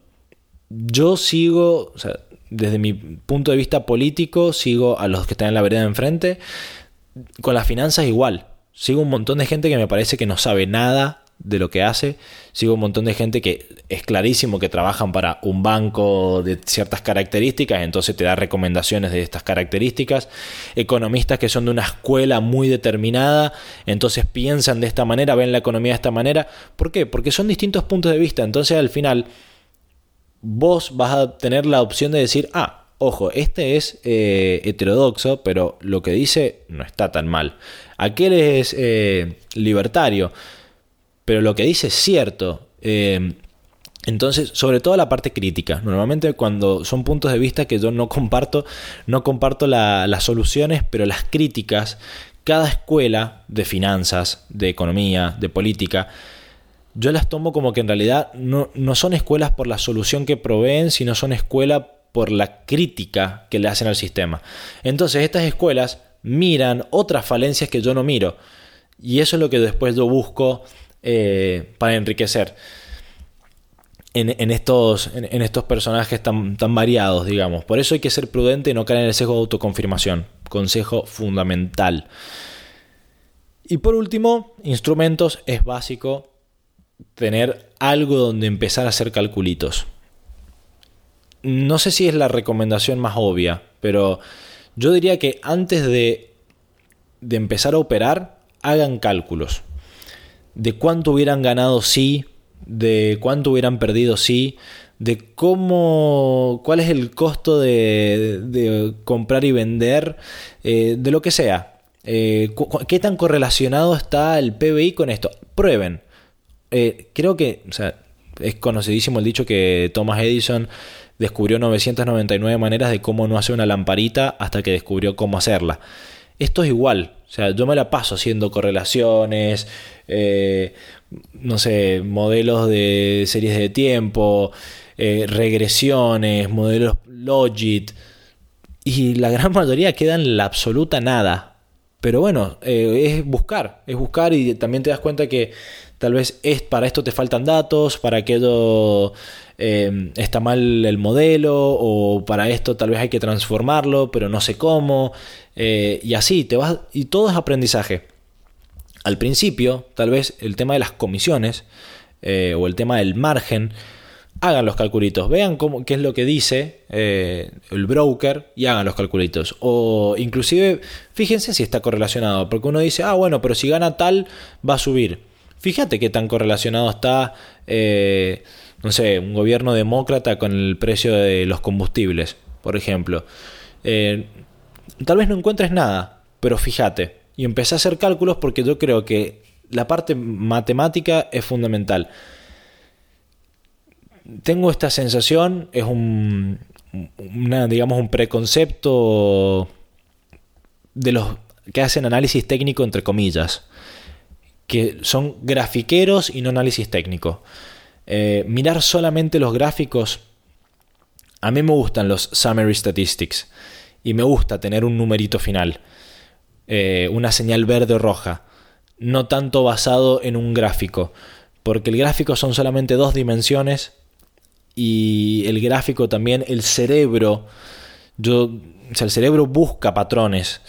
yo sigo, o sea, desde mi punto de vista político, sigo a los que están en la vereda de enfrente. Con las finanzas igual. Sigo un montón de gente que me parece que no sabe nada de lo que hace. Sigo un montón de gente que es clarísimo que trabajan para un banco de ciertas características, entonces te da recomendaciones de estas características. Economistas que son de una escuela muy determinada, entonces piensan de esta manera, ven la economía de esta manera. ¿Por qué? Porque son distintos puntos de vista. Entonces al final vos vas a tener la opción de decir, ah, ojo, este es eh, heterodoxo, pero lo que dice no está tan mal. Aquel es eh, libertario, pero lo que dice es cierto. Eh, entonces, sobre todo la parte crítica. Normalmente cuando son puntos de vista que yo no comparto, no comparto las soluciones, pero las críticas, cada escuela de finanzas, de economía, de política, yo las tomo como que en realidad no, son escuelas por la solución que proveen, sino son escuelas por la crítica que le hacen al sistema. Entonces estas escuelas miran otras falencias que yo no miro. Y eso es lo que después yo busco eh, para enriquecer. en, estos, en, estos personajes tan, tan variados, digamos. Por eso hay que ser prudente y no caer en el sesgo de autoconfirmación. Consejo fundamental. Y por último, instrumentos es básico tener algo donde empezar a hacer calculitos. No sé si es la recomendación más obvia, pero yo diría que antes de, de empezar a operar, hagan cálculos. De cuánto hubieran ganado si, de cuánto hubieran perdido si, de cómo, cuál es el costo de, comprar y vender, eh, de lo que sea. Eh, ¿Qué tan correlacionado está el PBI con esto? Prueben. Eh, creo que es conocidísimo el dicho que Thomas Edison descubrió 999 maneras de cómo no hacer una lamparita hasta que descubrió cómo hacerla. Esto es igual, o sea, yo me la paso haciendo correlaciones, eh, no sé, modelos de series de tiempo, eh, regresiones, modelos Logit, y la gran mayoría quedan en la absoluta nada. Pero bueno, eh, es buscar, es buscar y también te das cuenta que tal vez es, para esto te faltan datos, para aquello está mal el modelo o para esto tal vez hay que transformarlo, pero no sé cómo. y así, te vas, y todo es aprendizaje. Al principio, tal vez el tema de las comisiones eh, o el tema del margen, hagan los calculitos, vean cómo, qué es lo que dice eh, el broker y hagan los calculitos. O inclusive fíjense si está correlacionado, porque uno dice, ah, bueno, pero si gana tal, va a subir. Fíjate qué tan correlacionado está, eh, no sé, un gobierno demócrata con el precio de los combustibles, por ejemplo. tal vez no encuentres nada, pero fíjate y empecé a hacer cálculos porque yo creo que la parte matemática es fundamental. Tengo esta sensación, es un, digamos, un preconcepto de los que hacen análisis técnico, entre comillas, que son grafiqueros y no análisis técnico. Eh, mirar solamente los gráficos, a mí me gustan los summary statistics y me gusta tener un numerito final. Eh, una señal verde o roja, no tanto basado en un gráfico, porque el gráfico son solamente dos dimensiones y el gráfico también, el cerebro, yo, el cerebro busca patrones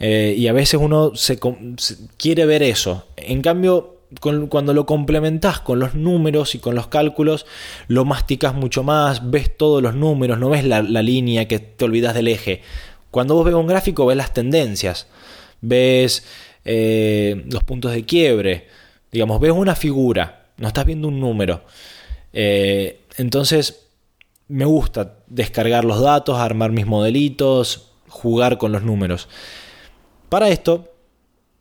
eh, y a veces uno se, quiere ver eso. En cambio, cuando lo complementas con los números y con los cálculos, lo masticas mucho más, ves todos los números, no ves la, la línea que te olvidas del eje. Cuando vos ves un gráfico, ves las tendencias ves eh, los puntos de quiebre, digamos, ves una figura, no estás viendo un número. Eh, entonces, me gusta descargar los datos, armar mis modelitos, jugar con los números. Para esto,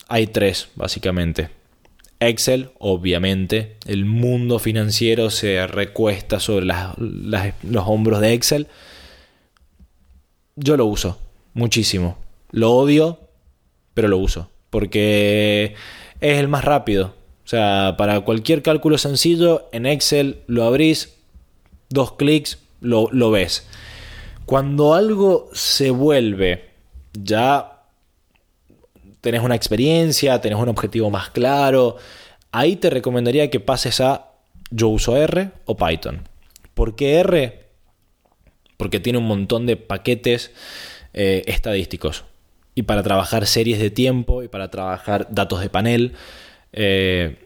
hay tres, básicamente. Excel, obviamente, el mundo financiero se recuesta sobre los hombros de Excel. Yo lo uso muchísimo. Lo odio, pero lo uso. Porque es el más rápido. O sea, para cualquier cálculo sencillo, en Excel lo abrís, dos clics, lo, lo ves. Cuando algo se vuelve ya tenés una experiencia, tenés un objetivo más claro, ahí te recomendaría que pases a yo uso R o Python. ¿Por qué R? Porque tiene un montón de paquetes eh, estadísticos y para trabajar series de tiempo y para trabajar datos de panel. Eh,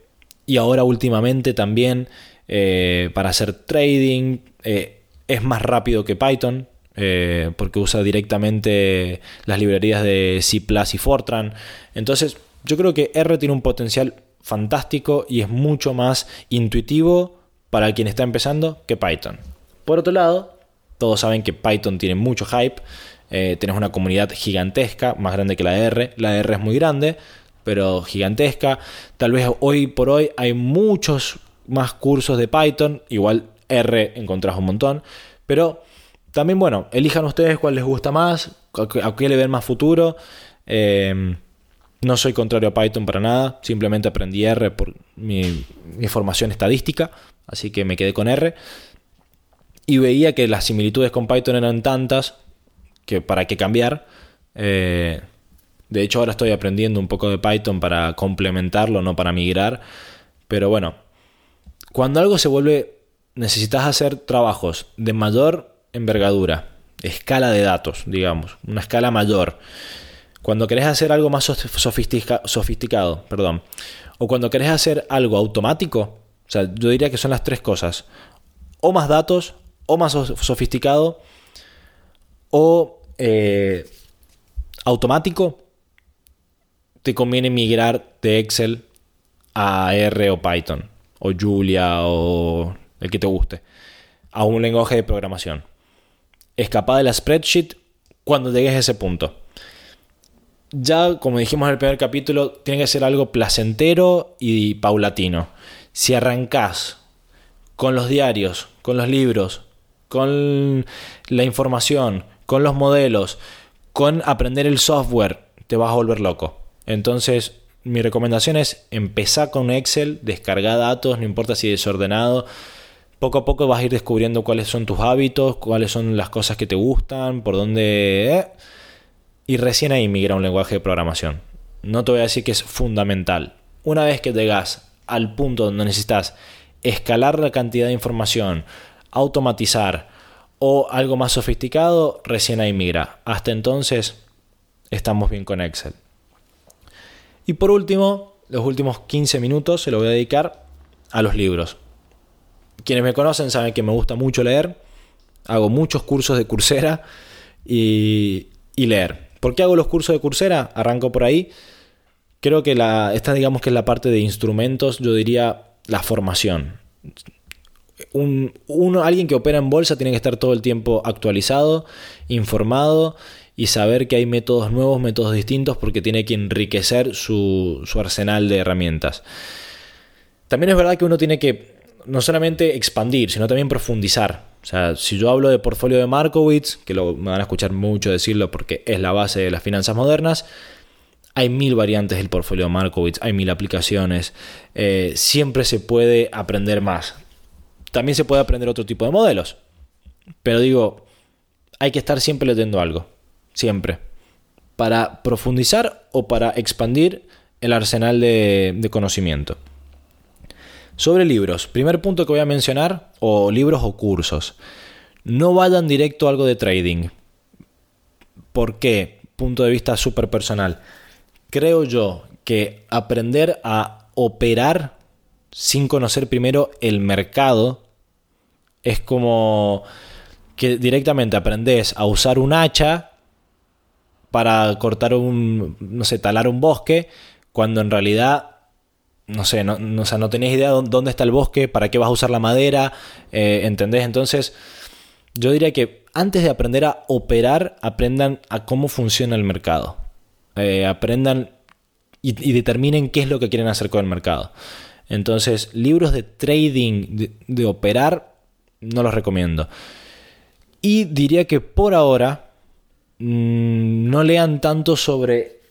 y ahora últimamente también eh, para hacer trading eh, es más rápido que Python. porque usa directamente las librerías de C y Fortran. Entonces, yo creo que R tiene un potencial fantástico y es mucho más intuitivo para quien está empezando que Python. Por otro lado, todos saben que Python tiene mucho hype. Eh, tenés una comunidad gigantesca, más grande que la R. La R es muy grande, pero gigantesca. Tal vez hoy por hoy hay muchos más cursos de Python. Igual R encontrás un montón. Pero también, bueno, elijan ustedes cuál les gusta más, a qué le ven más futuro. Em, no soy contrario a Python para nada, simplemente aprendí R por mi, formación estadística, así que me quedé con R. Y veía que las similitudes con Python eran tantas que para qué cambiar. Eh, de hecho, ahora estoy aprendiendo un poco de Python para complementarlo, no para migrar. Pero bueno, cuando algo se vuelve necesitas hacer trabajos de mayor envergadura, escala de datos, digamos, una escala mayor. Cuando querés hacer algo más sofisticado, perdón, o cuando querés hacer algo automático, o sea, yo diría que son las tres cosas, o más datos, o más sofisticado, o eh, automático, te conviene migrar de Excel a R o Python, o Julia, o el que te guste, a un lenguaje de programación. Escapa de la spreadsheet cuando llegues a ese punto. Ya, como dijimos en el primer capítulo, tiene que ser algo placentero y paulatino. Si arrancás con los diarios, con los libros, con la información, con los modelos, con aprender el software, te vas a volver loco. Entonces, mi recomendación es empezar con Excel, descargar datos, no importa si desordenado. Poco a poco vas a ir descubriendo cuáles son tus hábitos, cuáles son las cosas que te gustan, por dónde... Eh, y recién ahí migra un lenguaje de programación. No te voy a decir que es fundamental. Una vez que llegas al punto donde necesitas escalar la cantidad de información, automatizar o algo más sofisticado, recién ahí migra. Hasta entonces estamos bien con Excel. Y por último, los últimos 15 minutos se lo voy a dedicar a los libros. Quienes me conocen saben que me gusta mucho leer. Hago muchos cursos de Coursera y, leer. ¿Por qué hago los cursos de Coursera? Arranco por ahí. Creo que la, esta digamos que es la parte de instrumentos, yo diría la formación. Un, alguien que opera en bolsa tiene que estar todo el tiempo actualizado, informado y saber que hay métodos nuevos, métodos distintos, porque tiene que enriquecer su, arsenal de herramientas. También es verdad que uno tiene que no solamente expandir, sino también profundizar. O sea, si yo hablo de portfolio de Markowitz, que lo, me van a escuchar mucho decirlo porque es la base de las finanzas modernas, hay mil variantes del portfolio de Markowitz, hay mil aplicaciones, eh, siempre se puede aprender más. También se puede aprender otro tipo de modelos, pero digo, hay que estar siempre leyendo algo siempre, para profundizar o para expandir el arsenal de, conocimiento. Sobre libros, primer punto que voy a mencionar, o libros o cursos. No vayan directo a algo de trading. ¿Por qué? Punto de vista súper personal. Creo yo que aprender a operar sin conocer primero el mercado es como que directamente aprendes a usar un hacha para cortar un, no sé, talar un bosque, cuando en realidad, no sé, no, no, no tenés idea de dónde está el bosque, para qué vas a usar la madera, eh, ¿entendés? Entonces, yo diría que antes de aprender a operar, aprendan a cómo funciona el mercado. Eh, aprendan y, determinen qué es lo que quieren hacer con el mercado. Entonces, libros de trading, de operar, no los recomiendo. Y diría que por ahora, Mm, no lean tanto sobre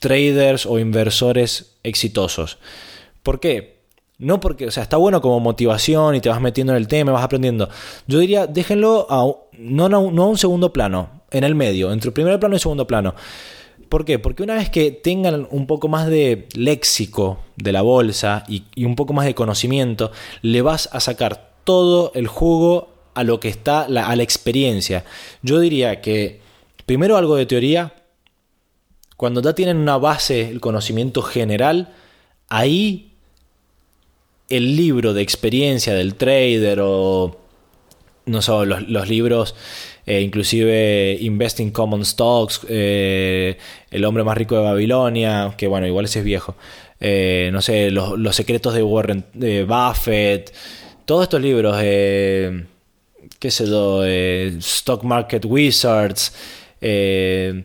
traders o inversores exitosos. ¿Por qué? No porque, o sea, está bueno como motivación y te vas metiendo en el tema, vas aprendiendo. Yo diría, déjenlo a, no, no, a un segundo plano, en el medio, entre el primer plano y el segundo plano. ¿Por qué? Porque una vez que tengan un poco más de léxico de la bolsa y, un poco más de conocimiento, le vas a sacar todo el jugo a lo que está, a la experiencia. Yo diría que Primero algo de teoría. Cuando ya tienen una base, el conocimiento general, ahí el libro de experiencia del trader o no sé, los, libros, eh, inclusive Investing Common Stocks, eh, El hombre más rico de Babilonia, que bueno, igual ese es viejo. Eh, no sé, los, secretos de Warren de Buffett, todos estos libros, qué sé yo, Stock Market Wizards, eh,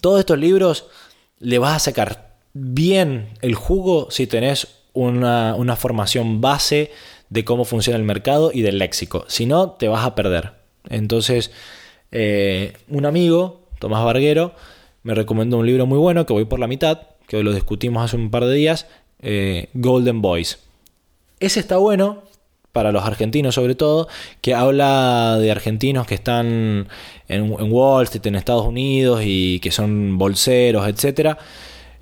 todos estos libros le vas a sacar bien el jugo si tenés una, formación base de cómo funciona el mercado y del léxico. Si no, te vas a perder. Entonces, eh, un amigo, Tomás Barguero, me recomendó un libro muy bueno que voy por la mitad, que lo discutimos hace un par de días, eh, Golden Boys. Ese está bueno, para los argentinos sobre todo, que habla de argentinos que están en, Wall Street, en Estados Unidos y que son bolseros, etc.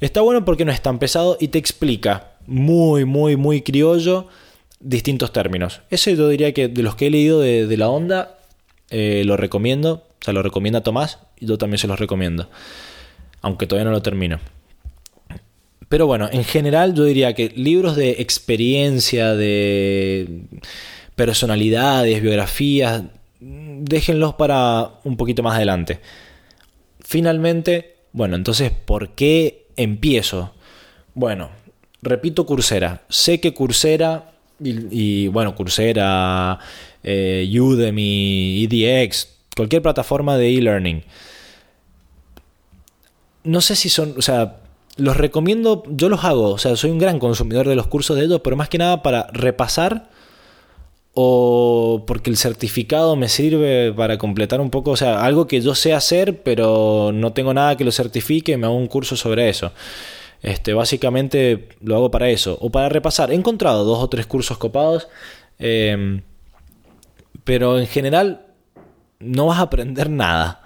Está bueno porque no es tan pesado y te explica muy, muy, muy criollo distintos términos. Ese yo diría que de los que he leído de, la onda, eh, lo recomiendo. O sea, lo recomienda Tomás y yo también se los recomiendo. Aunque todavía no lo termino. Pero bueno, en general yo diría que libros de experiencia, de personalidades, biografías, déjenlos para un poquito más adelante. Finalmente, bueno, entonces, ¿por qué empiezo? Bueno, repito Coursera. Sé que Coursera y, bueno, Coursera, eh, Udemy, EDX, cualquier plataforma de e-learning. No sé si son, o sea, los recomiendo, yo los hago, o sea, soy un gran consumidor de los cursos de ellos, pero más que nada para repasar o porque el certificado me sirve para completar un poco, o sea, algo que yo sé hacer, pero no tengo nada que lo certifique, me hago un curso sobre eso. Este, básicamente lo hago para eso. O para repasar. He encontrado dos o tres cursos copados. Em, pero en general no vas a aprender nada.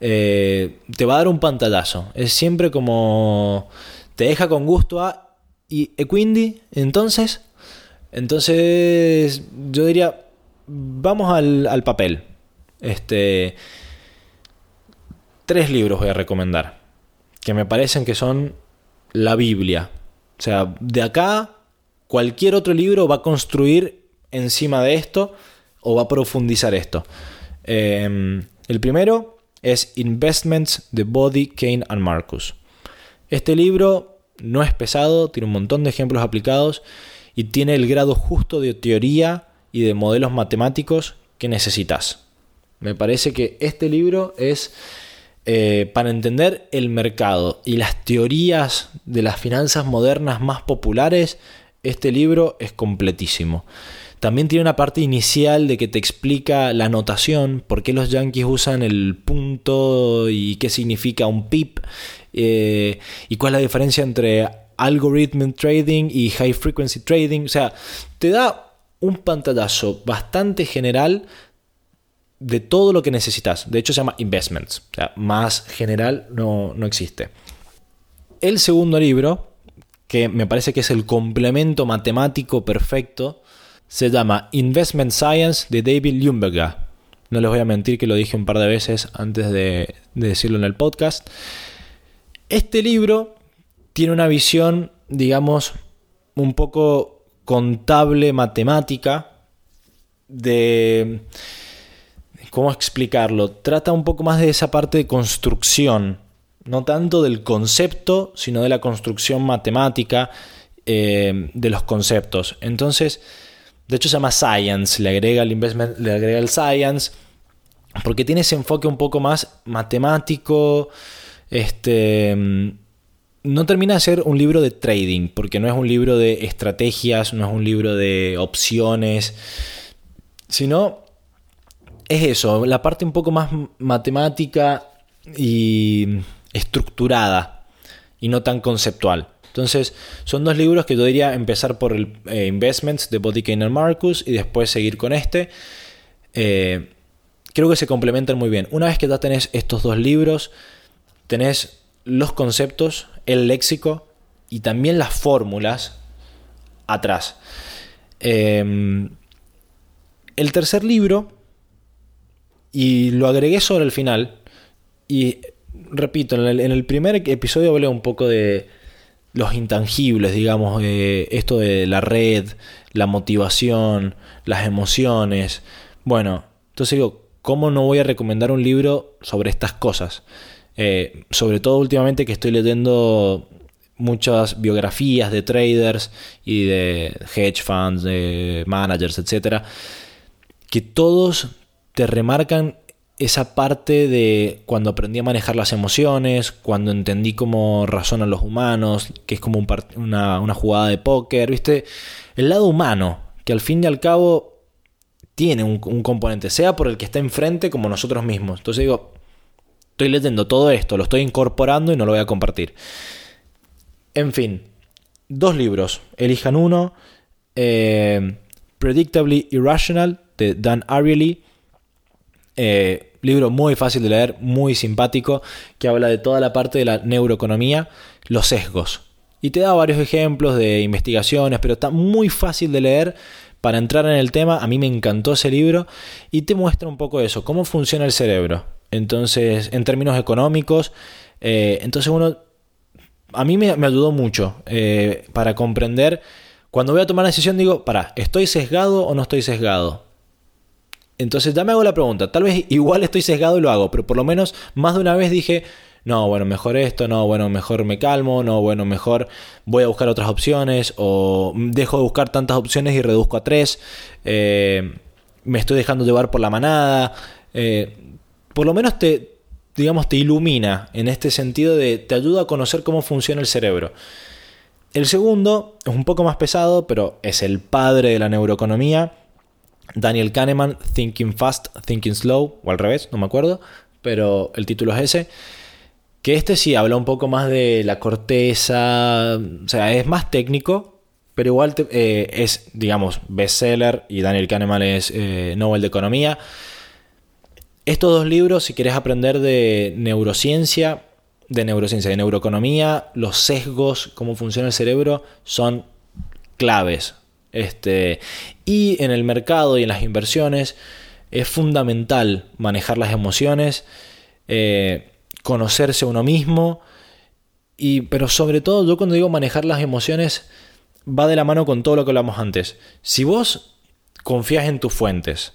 Eh, te va a dar un pantallazo. Es siempre como... Te deja con gusto a... ¿Y Equindi? Entonces... Entonces yo diría... Vamos al, al papel. Este... Tres libros voy a recomendar. Que me parecen que son la Biblia. O sea, de acá cualquier otro libro va a construir encima de esto o va a profundizar esto. Em, el primero es Investments de Body, Kane and Marcus. Este libro no es pesado, tiene un montón de ejemplos aplicados y tiene el grado justo de teoría y de modelos matemáticos que necesitas. Me parece que este libro es eh, para entender el mercado y las teorías de las finanzas modernas más populares, este libro es completísimo. También tiene una parte inicial de que te explica la notación, por qué los yankees usan el punto y qué significa un pip, eh, y cuál es la diferencia entre algorithm trading y high frequency trading. O sea, te da un pantallazo bastante general de todo lo que necesitas. De hecho, se llama Investments. O sea, más general no, no existe. El segundo libro, que me parece que es el complemento matemático perfecto, se llama Investment Science de David Lumberger. No les voy a mentir que lo dije un par de veces antes de, de decirlo en el podcast. Este libro tiene una visión, digamos, un poco contable, matemática, de ¿Cómo explicarlo? Trata un poco más de esa parte de construcción, no tanto del concepto, sino de la construcción matemática eh, de los conceptos. Entonces, de hecho se llama Science, le agrega el investment, le agrega el Science, porque tiene ese enfoque un poco más matemático, este no termina de ser un libro de trading, porque no es un libro de estrategias, no es un libro de opciones, sino es eso, la parte un poco más matemática y estructurada y no tan conceptual. Entonces, son dos libros que yo diría empezar por el eh, Investments de Body and Marcus y después seguir con este. Eh, creo que se complementan muy bien. Una vez que ya tenés estos dos libros, tenés los conceptos, el léxico y también las fórmulas atrás. Eh, el tercer libro y lo agregué sobre el final. Y repito, en el, primer episodio hablé un poco de los intangibles, digamos, esto de la red, la motivación, las emociones. Bueno, entonces digo, ¿cómo no voy a recomendar un libro sobre estas cosas? Eh, sobre todo últimamente que estoy leyendo muchas biografías de traders y de hedge funds, de managers, etcétera, que todos te remarcan esa parte de cuando aprendí a manejar las emociones, cuando entendí cómo razonan los humanos, que es como una, jugada de póker, ¿viste? El lado humano, que al fin y al cabo tiene un, componente, sea por el que está enfrente como nosotros mismos. Entonces digo, estoy leyendo todo esto, lo estoy incorporando y no lo voy a compartir. En fin, dos libros, elijan uno, eh, Predictably Irrational de Dan Ariely eh, libro muy fácil de leer, muy simpático, que habla de toda la parte de la neuroeconomía, los sesgos. Y te da varios ejemplos de investigaciones, pero está muy fácil de leer para entrar en el tema. A mí me encantó ese libro y te muestra un poco eso, cómo funciona el cerebro. Entonces, en términos económicos, eh, entonces uno, a mí me, ayudó mucho eh, para comprender, cuando voy a tomar una decisión digo, para, ¿estoy sesgado o no estoy sesgado? Entonces ya me hago la pregunta, tal vez igual estoy sesgado y lo hago, pero por lo menos más de una vez dije, no, bueno, mejor esto, no, bueno, mejor me calmo, no, bueno, mejor voy a buscar otras opciones o dejo de buscar tantas opciones y reduzco a tres, eh, me estoy dejando llevar por la manada, eh, por lo menos te, digamos, te ilumina en este sentido de te ayuda a conocer cómo funciona el cerebro. El segundo es un poco más pesado, pero es el padre de la neuroeconomía. Daniel Kahneman, Thinking Fast, Thinking Slow, o al revés, no me acuerdo, pero el título es ese. Que este sí habla un poco más de la corteza, o sea, es más técnico, pero igual eh, es, digamos, bestseller y Daniel Kahneman es eh, Nobel de Economía. Estos dos libros, si quieres aprender de neurociencia, de neurociencia, de neuroeconomía, los sesgos, cómo funciona el cerebro, son claves. Este, y en el mercado y en las inversiones es fundamental manejar las emociones. Eh, conocerse uno mismo. Y, pero sobre todo, yo cuando digo manejar las emociones, va de la mano con todo lo que hablamos antes. Si vos confías en tus fuentes,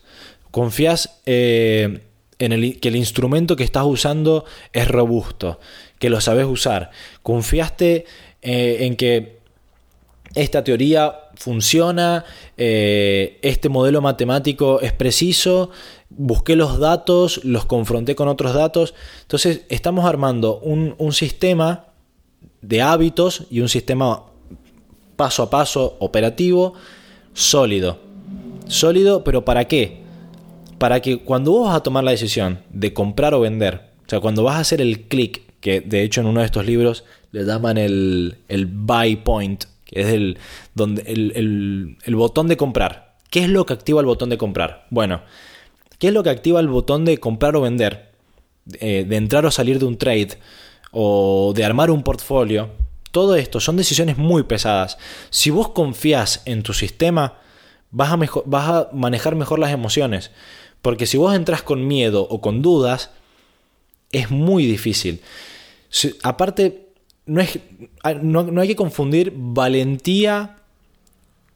confías eh, en el, que el instrumento que estás usando es robusto, que lo sabes usar, confiaste eh, en que esta teoría funciona, eh, este modelo matemático es preciso, busqué los datos, los confronté con otros datos. Entonces estamos armando un, sistema de hábitos y un sistema paso a paso operativo sólido. Sólido, pero ¿para qué? Para que cuando vos vas a tomar la decisión de comprar o vender, o sea, cuando vas a hacer el clic, que de hecho en uno de estos libros le llaman el, el buy point, que es el, donde, el, el botón de comprar. ¿Qué es lo que activa el botón de comprar? Bueno, ¿Qué es lo que activa el botón de comprar o vender? Eh, de entrar o salir de un trade o de armar un portfolio. Todo esto son decisiones muy pesadas. Si vos confías en tu sistema, vas a, vas a manejar mejor las emociones. Porque si vos entras con miedo o con dudas, es muy difícil. aparte, no, es, no, no hay que confundir valentía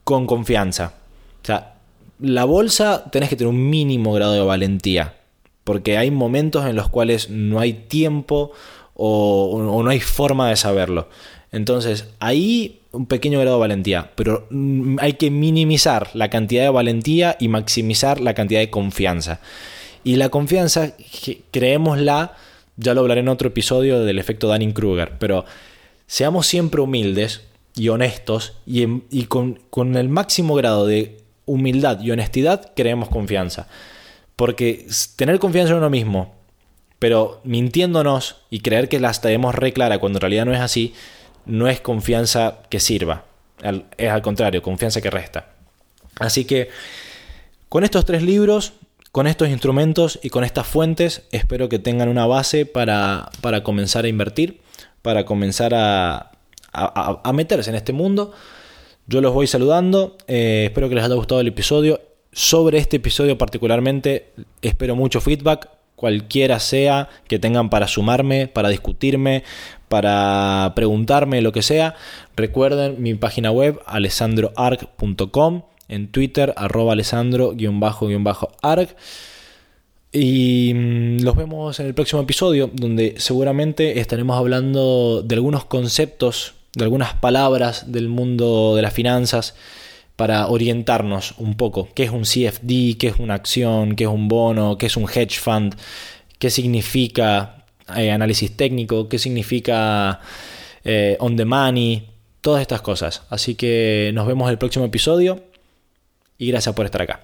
con confianza. O sea, la bolsa tenés que tener un mínimo grado de valentía, porque hay momentos en los cuales no hay tiempo o, no hay forma de saberlo. Entonces, ahí un pequeño grado de valentía, pero mm, hay que minimizar la cantidad de valentía y maximizar la cantidad de confianza. Y la confianza, creémosla, ya lo hablaré en otro episodio del efecto Dunning-Kruger, pero seamos siempre humildes y honestos y, con, con el máximo grado de humildad y honestidad creemos confianza. Porque tener confianza en uno mismo, pero mintiéndonos y creer que la tenemos re clara cuando en realidad no es así, no es confianza que sirva. Es al contrario, confianza que resta. Así que con estos tres libros, con estos instrumentos y con estas fuentes, espero que tengan una base para, para comenzar a invertir, para comenzar a, a meterse en este mundo yo los voy saludando, eh, espero que les haya gustado el episodio. Sobre este episodio particularmente, espero mucho feedback, cualquiera sea que tengan para sumarme, para discutirme, para preguntarme, lo que sea. Recuerden mi página web alessandroarc.com, en Twitter arroba alessandro-arc. Y mm, los vemos en el próximo episodio, donde seguramente estaremos hablando de algunos conceptos de algunas palabras del mundo de las finanzas para orientarnos un poco. ¿Qué es un CFD? ¿Qué es una acción? ¿Qué es un bono? ¿Qué es un hedge fund? ¿Qué significa eh, análisis técnico? ¿Qué significa eh, on the money? Todas estas cosas. Así que nos vemos en el próximo episodio y gracias por estar acá.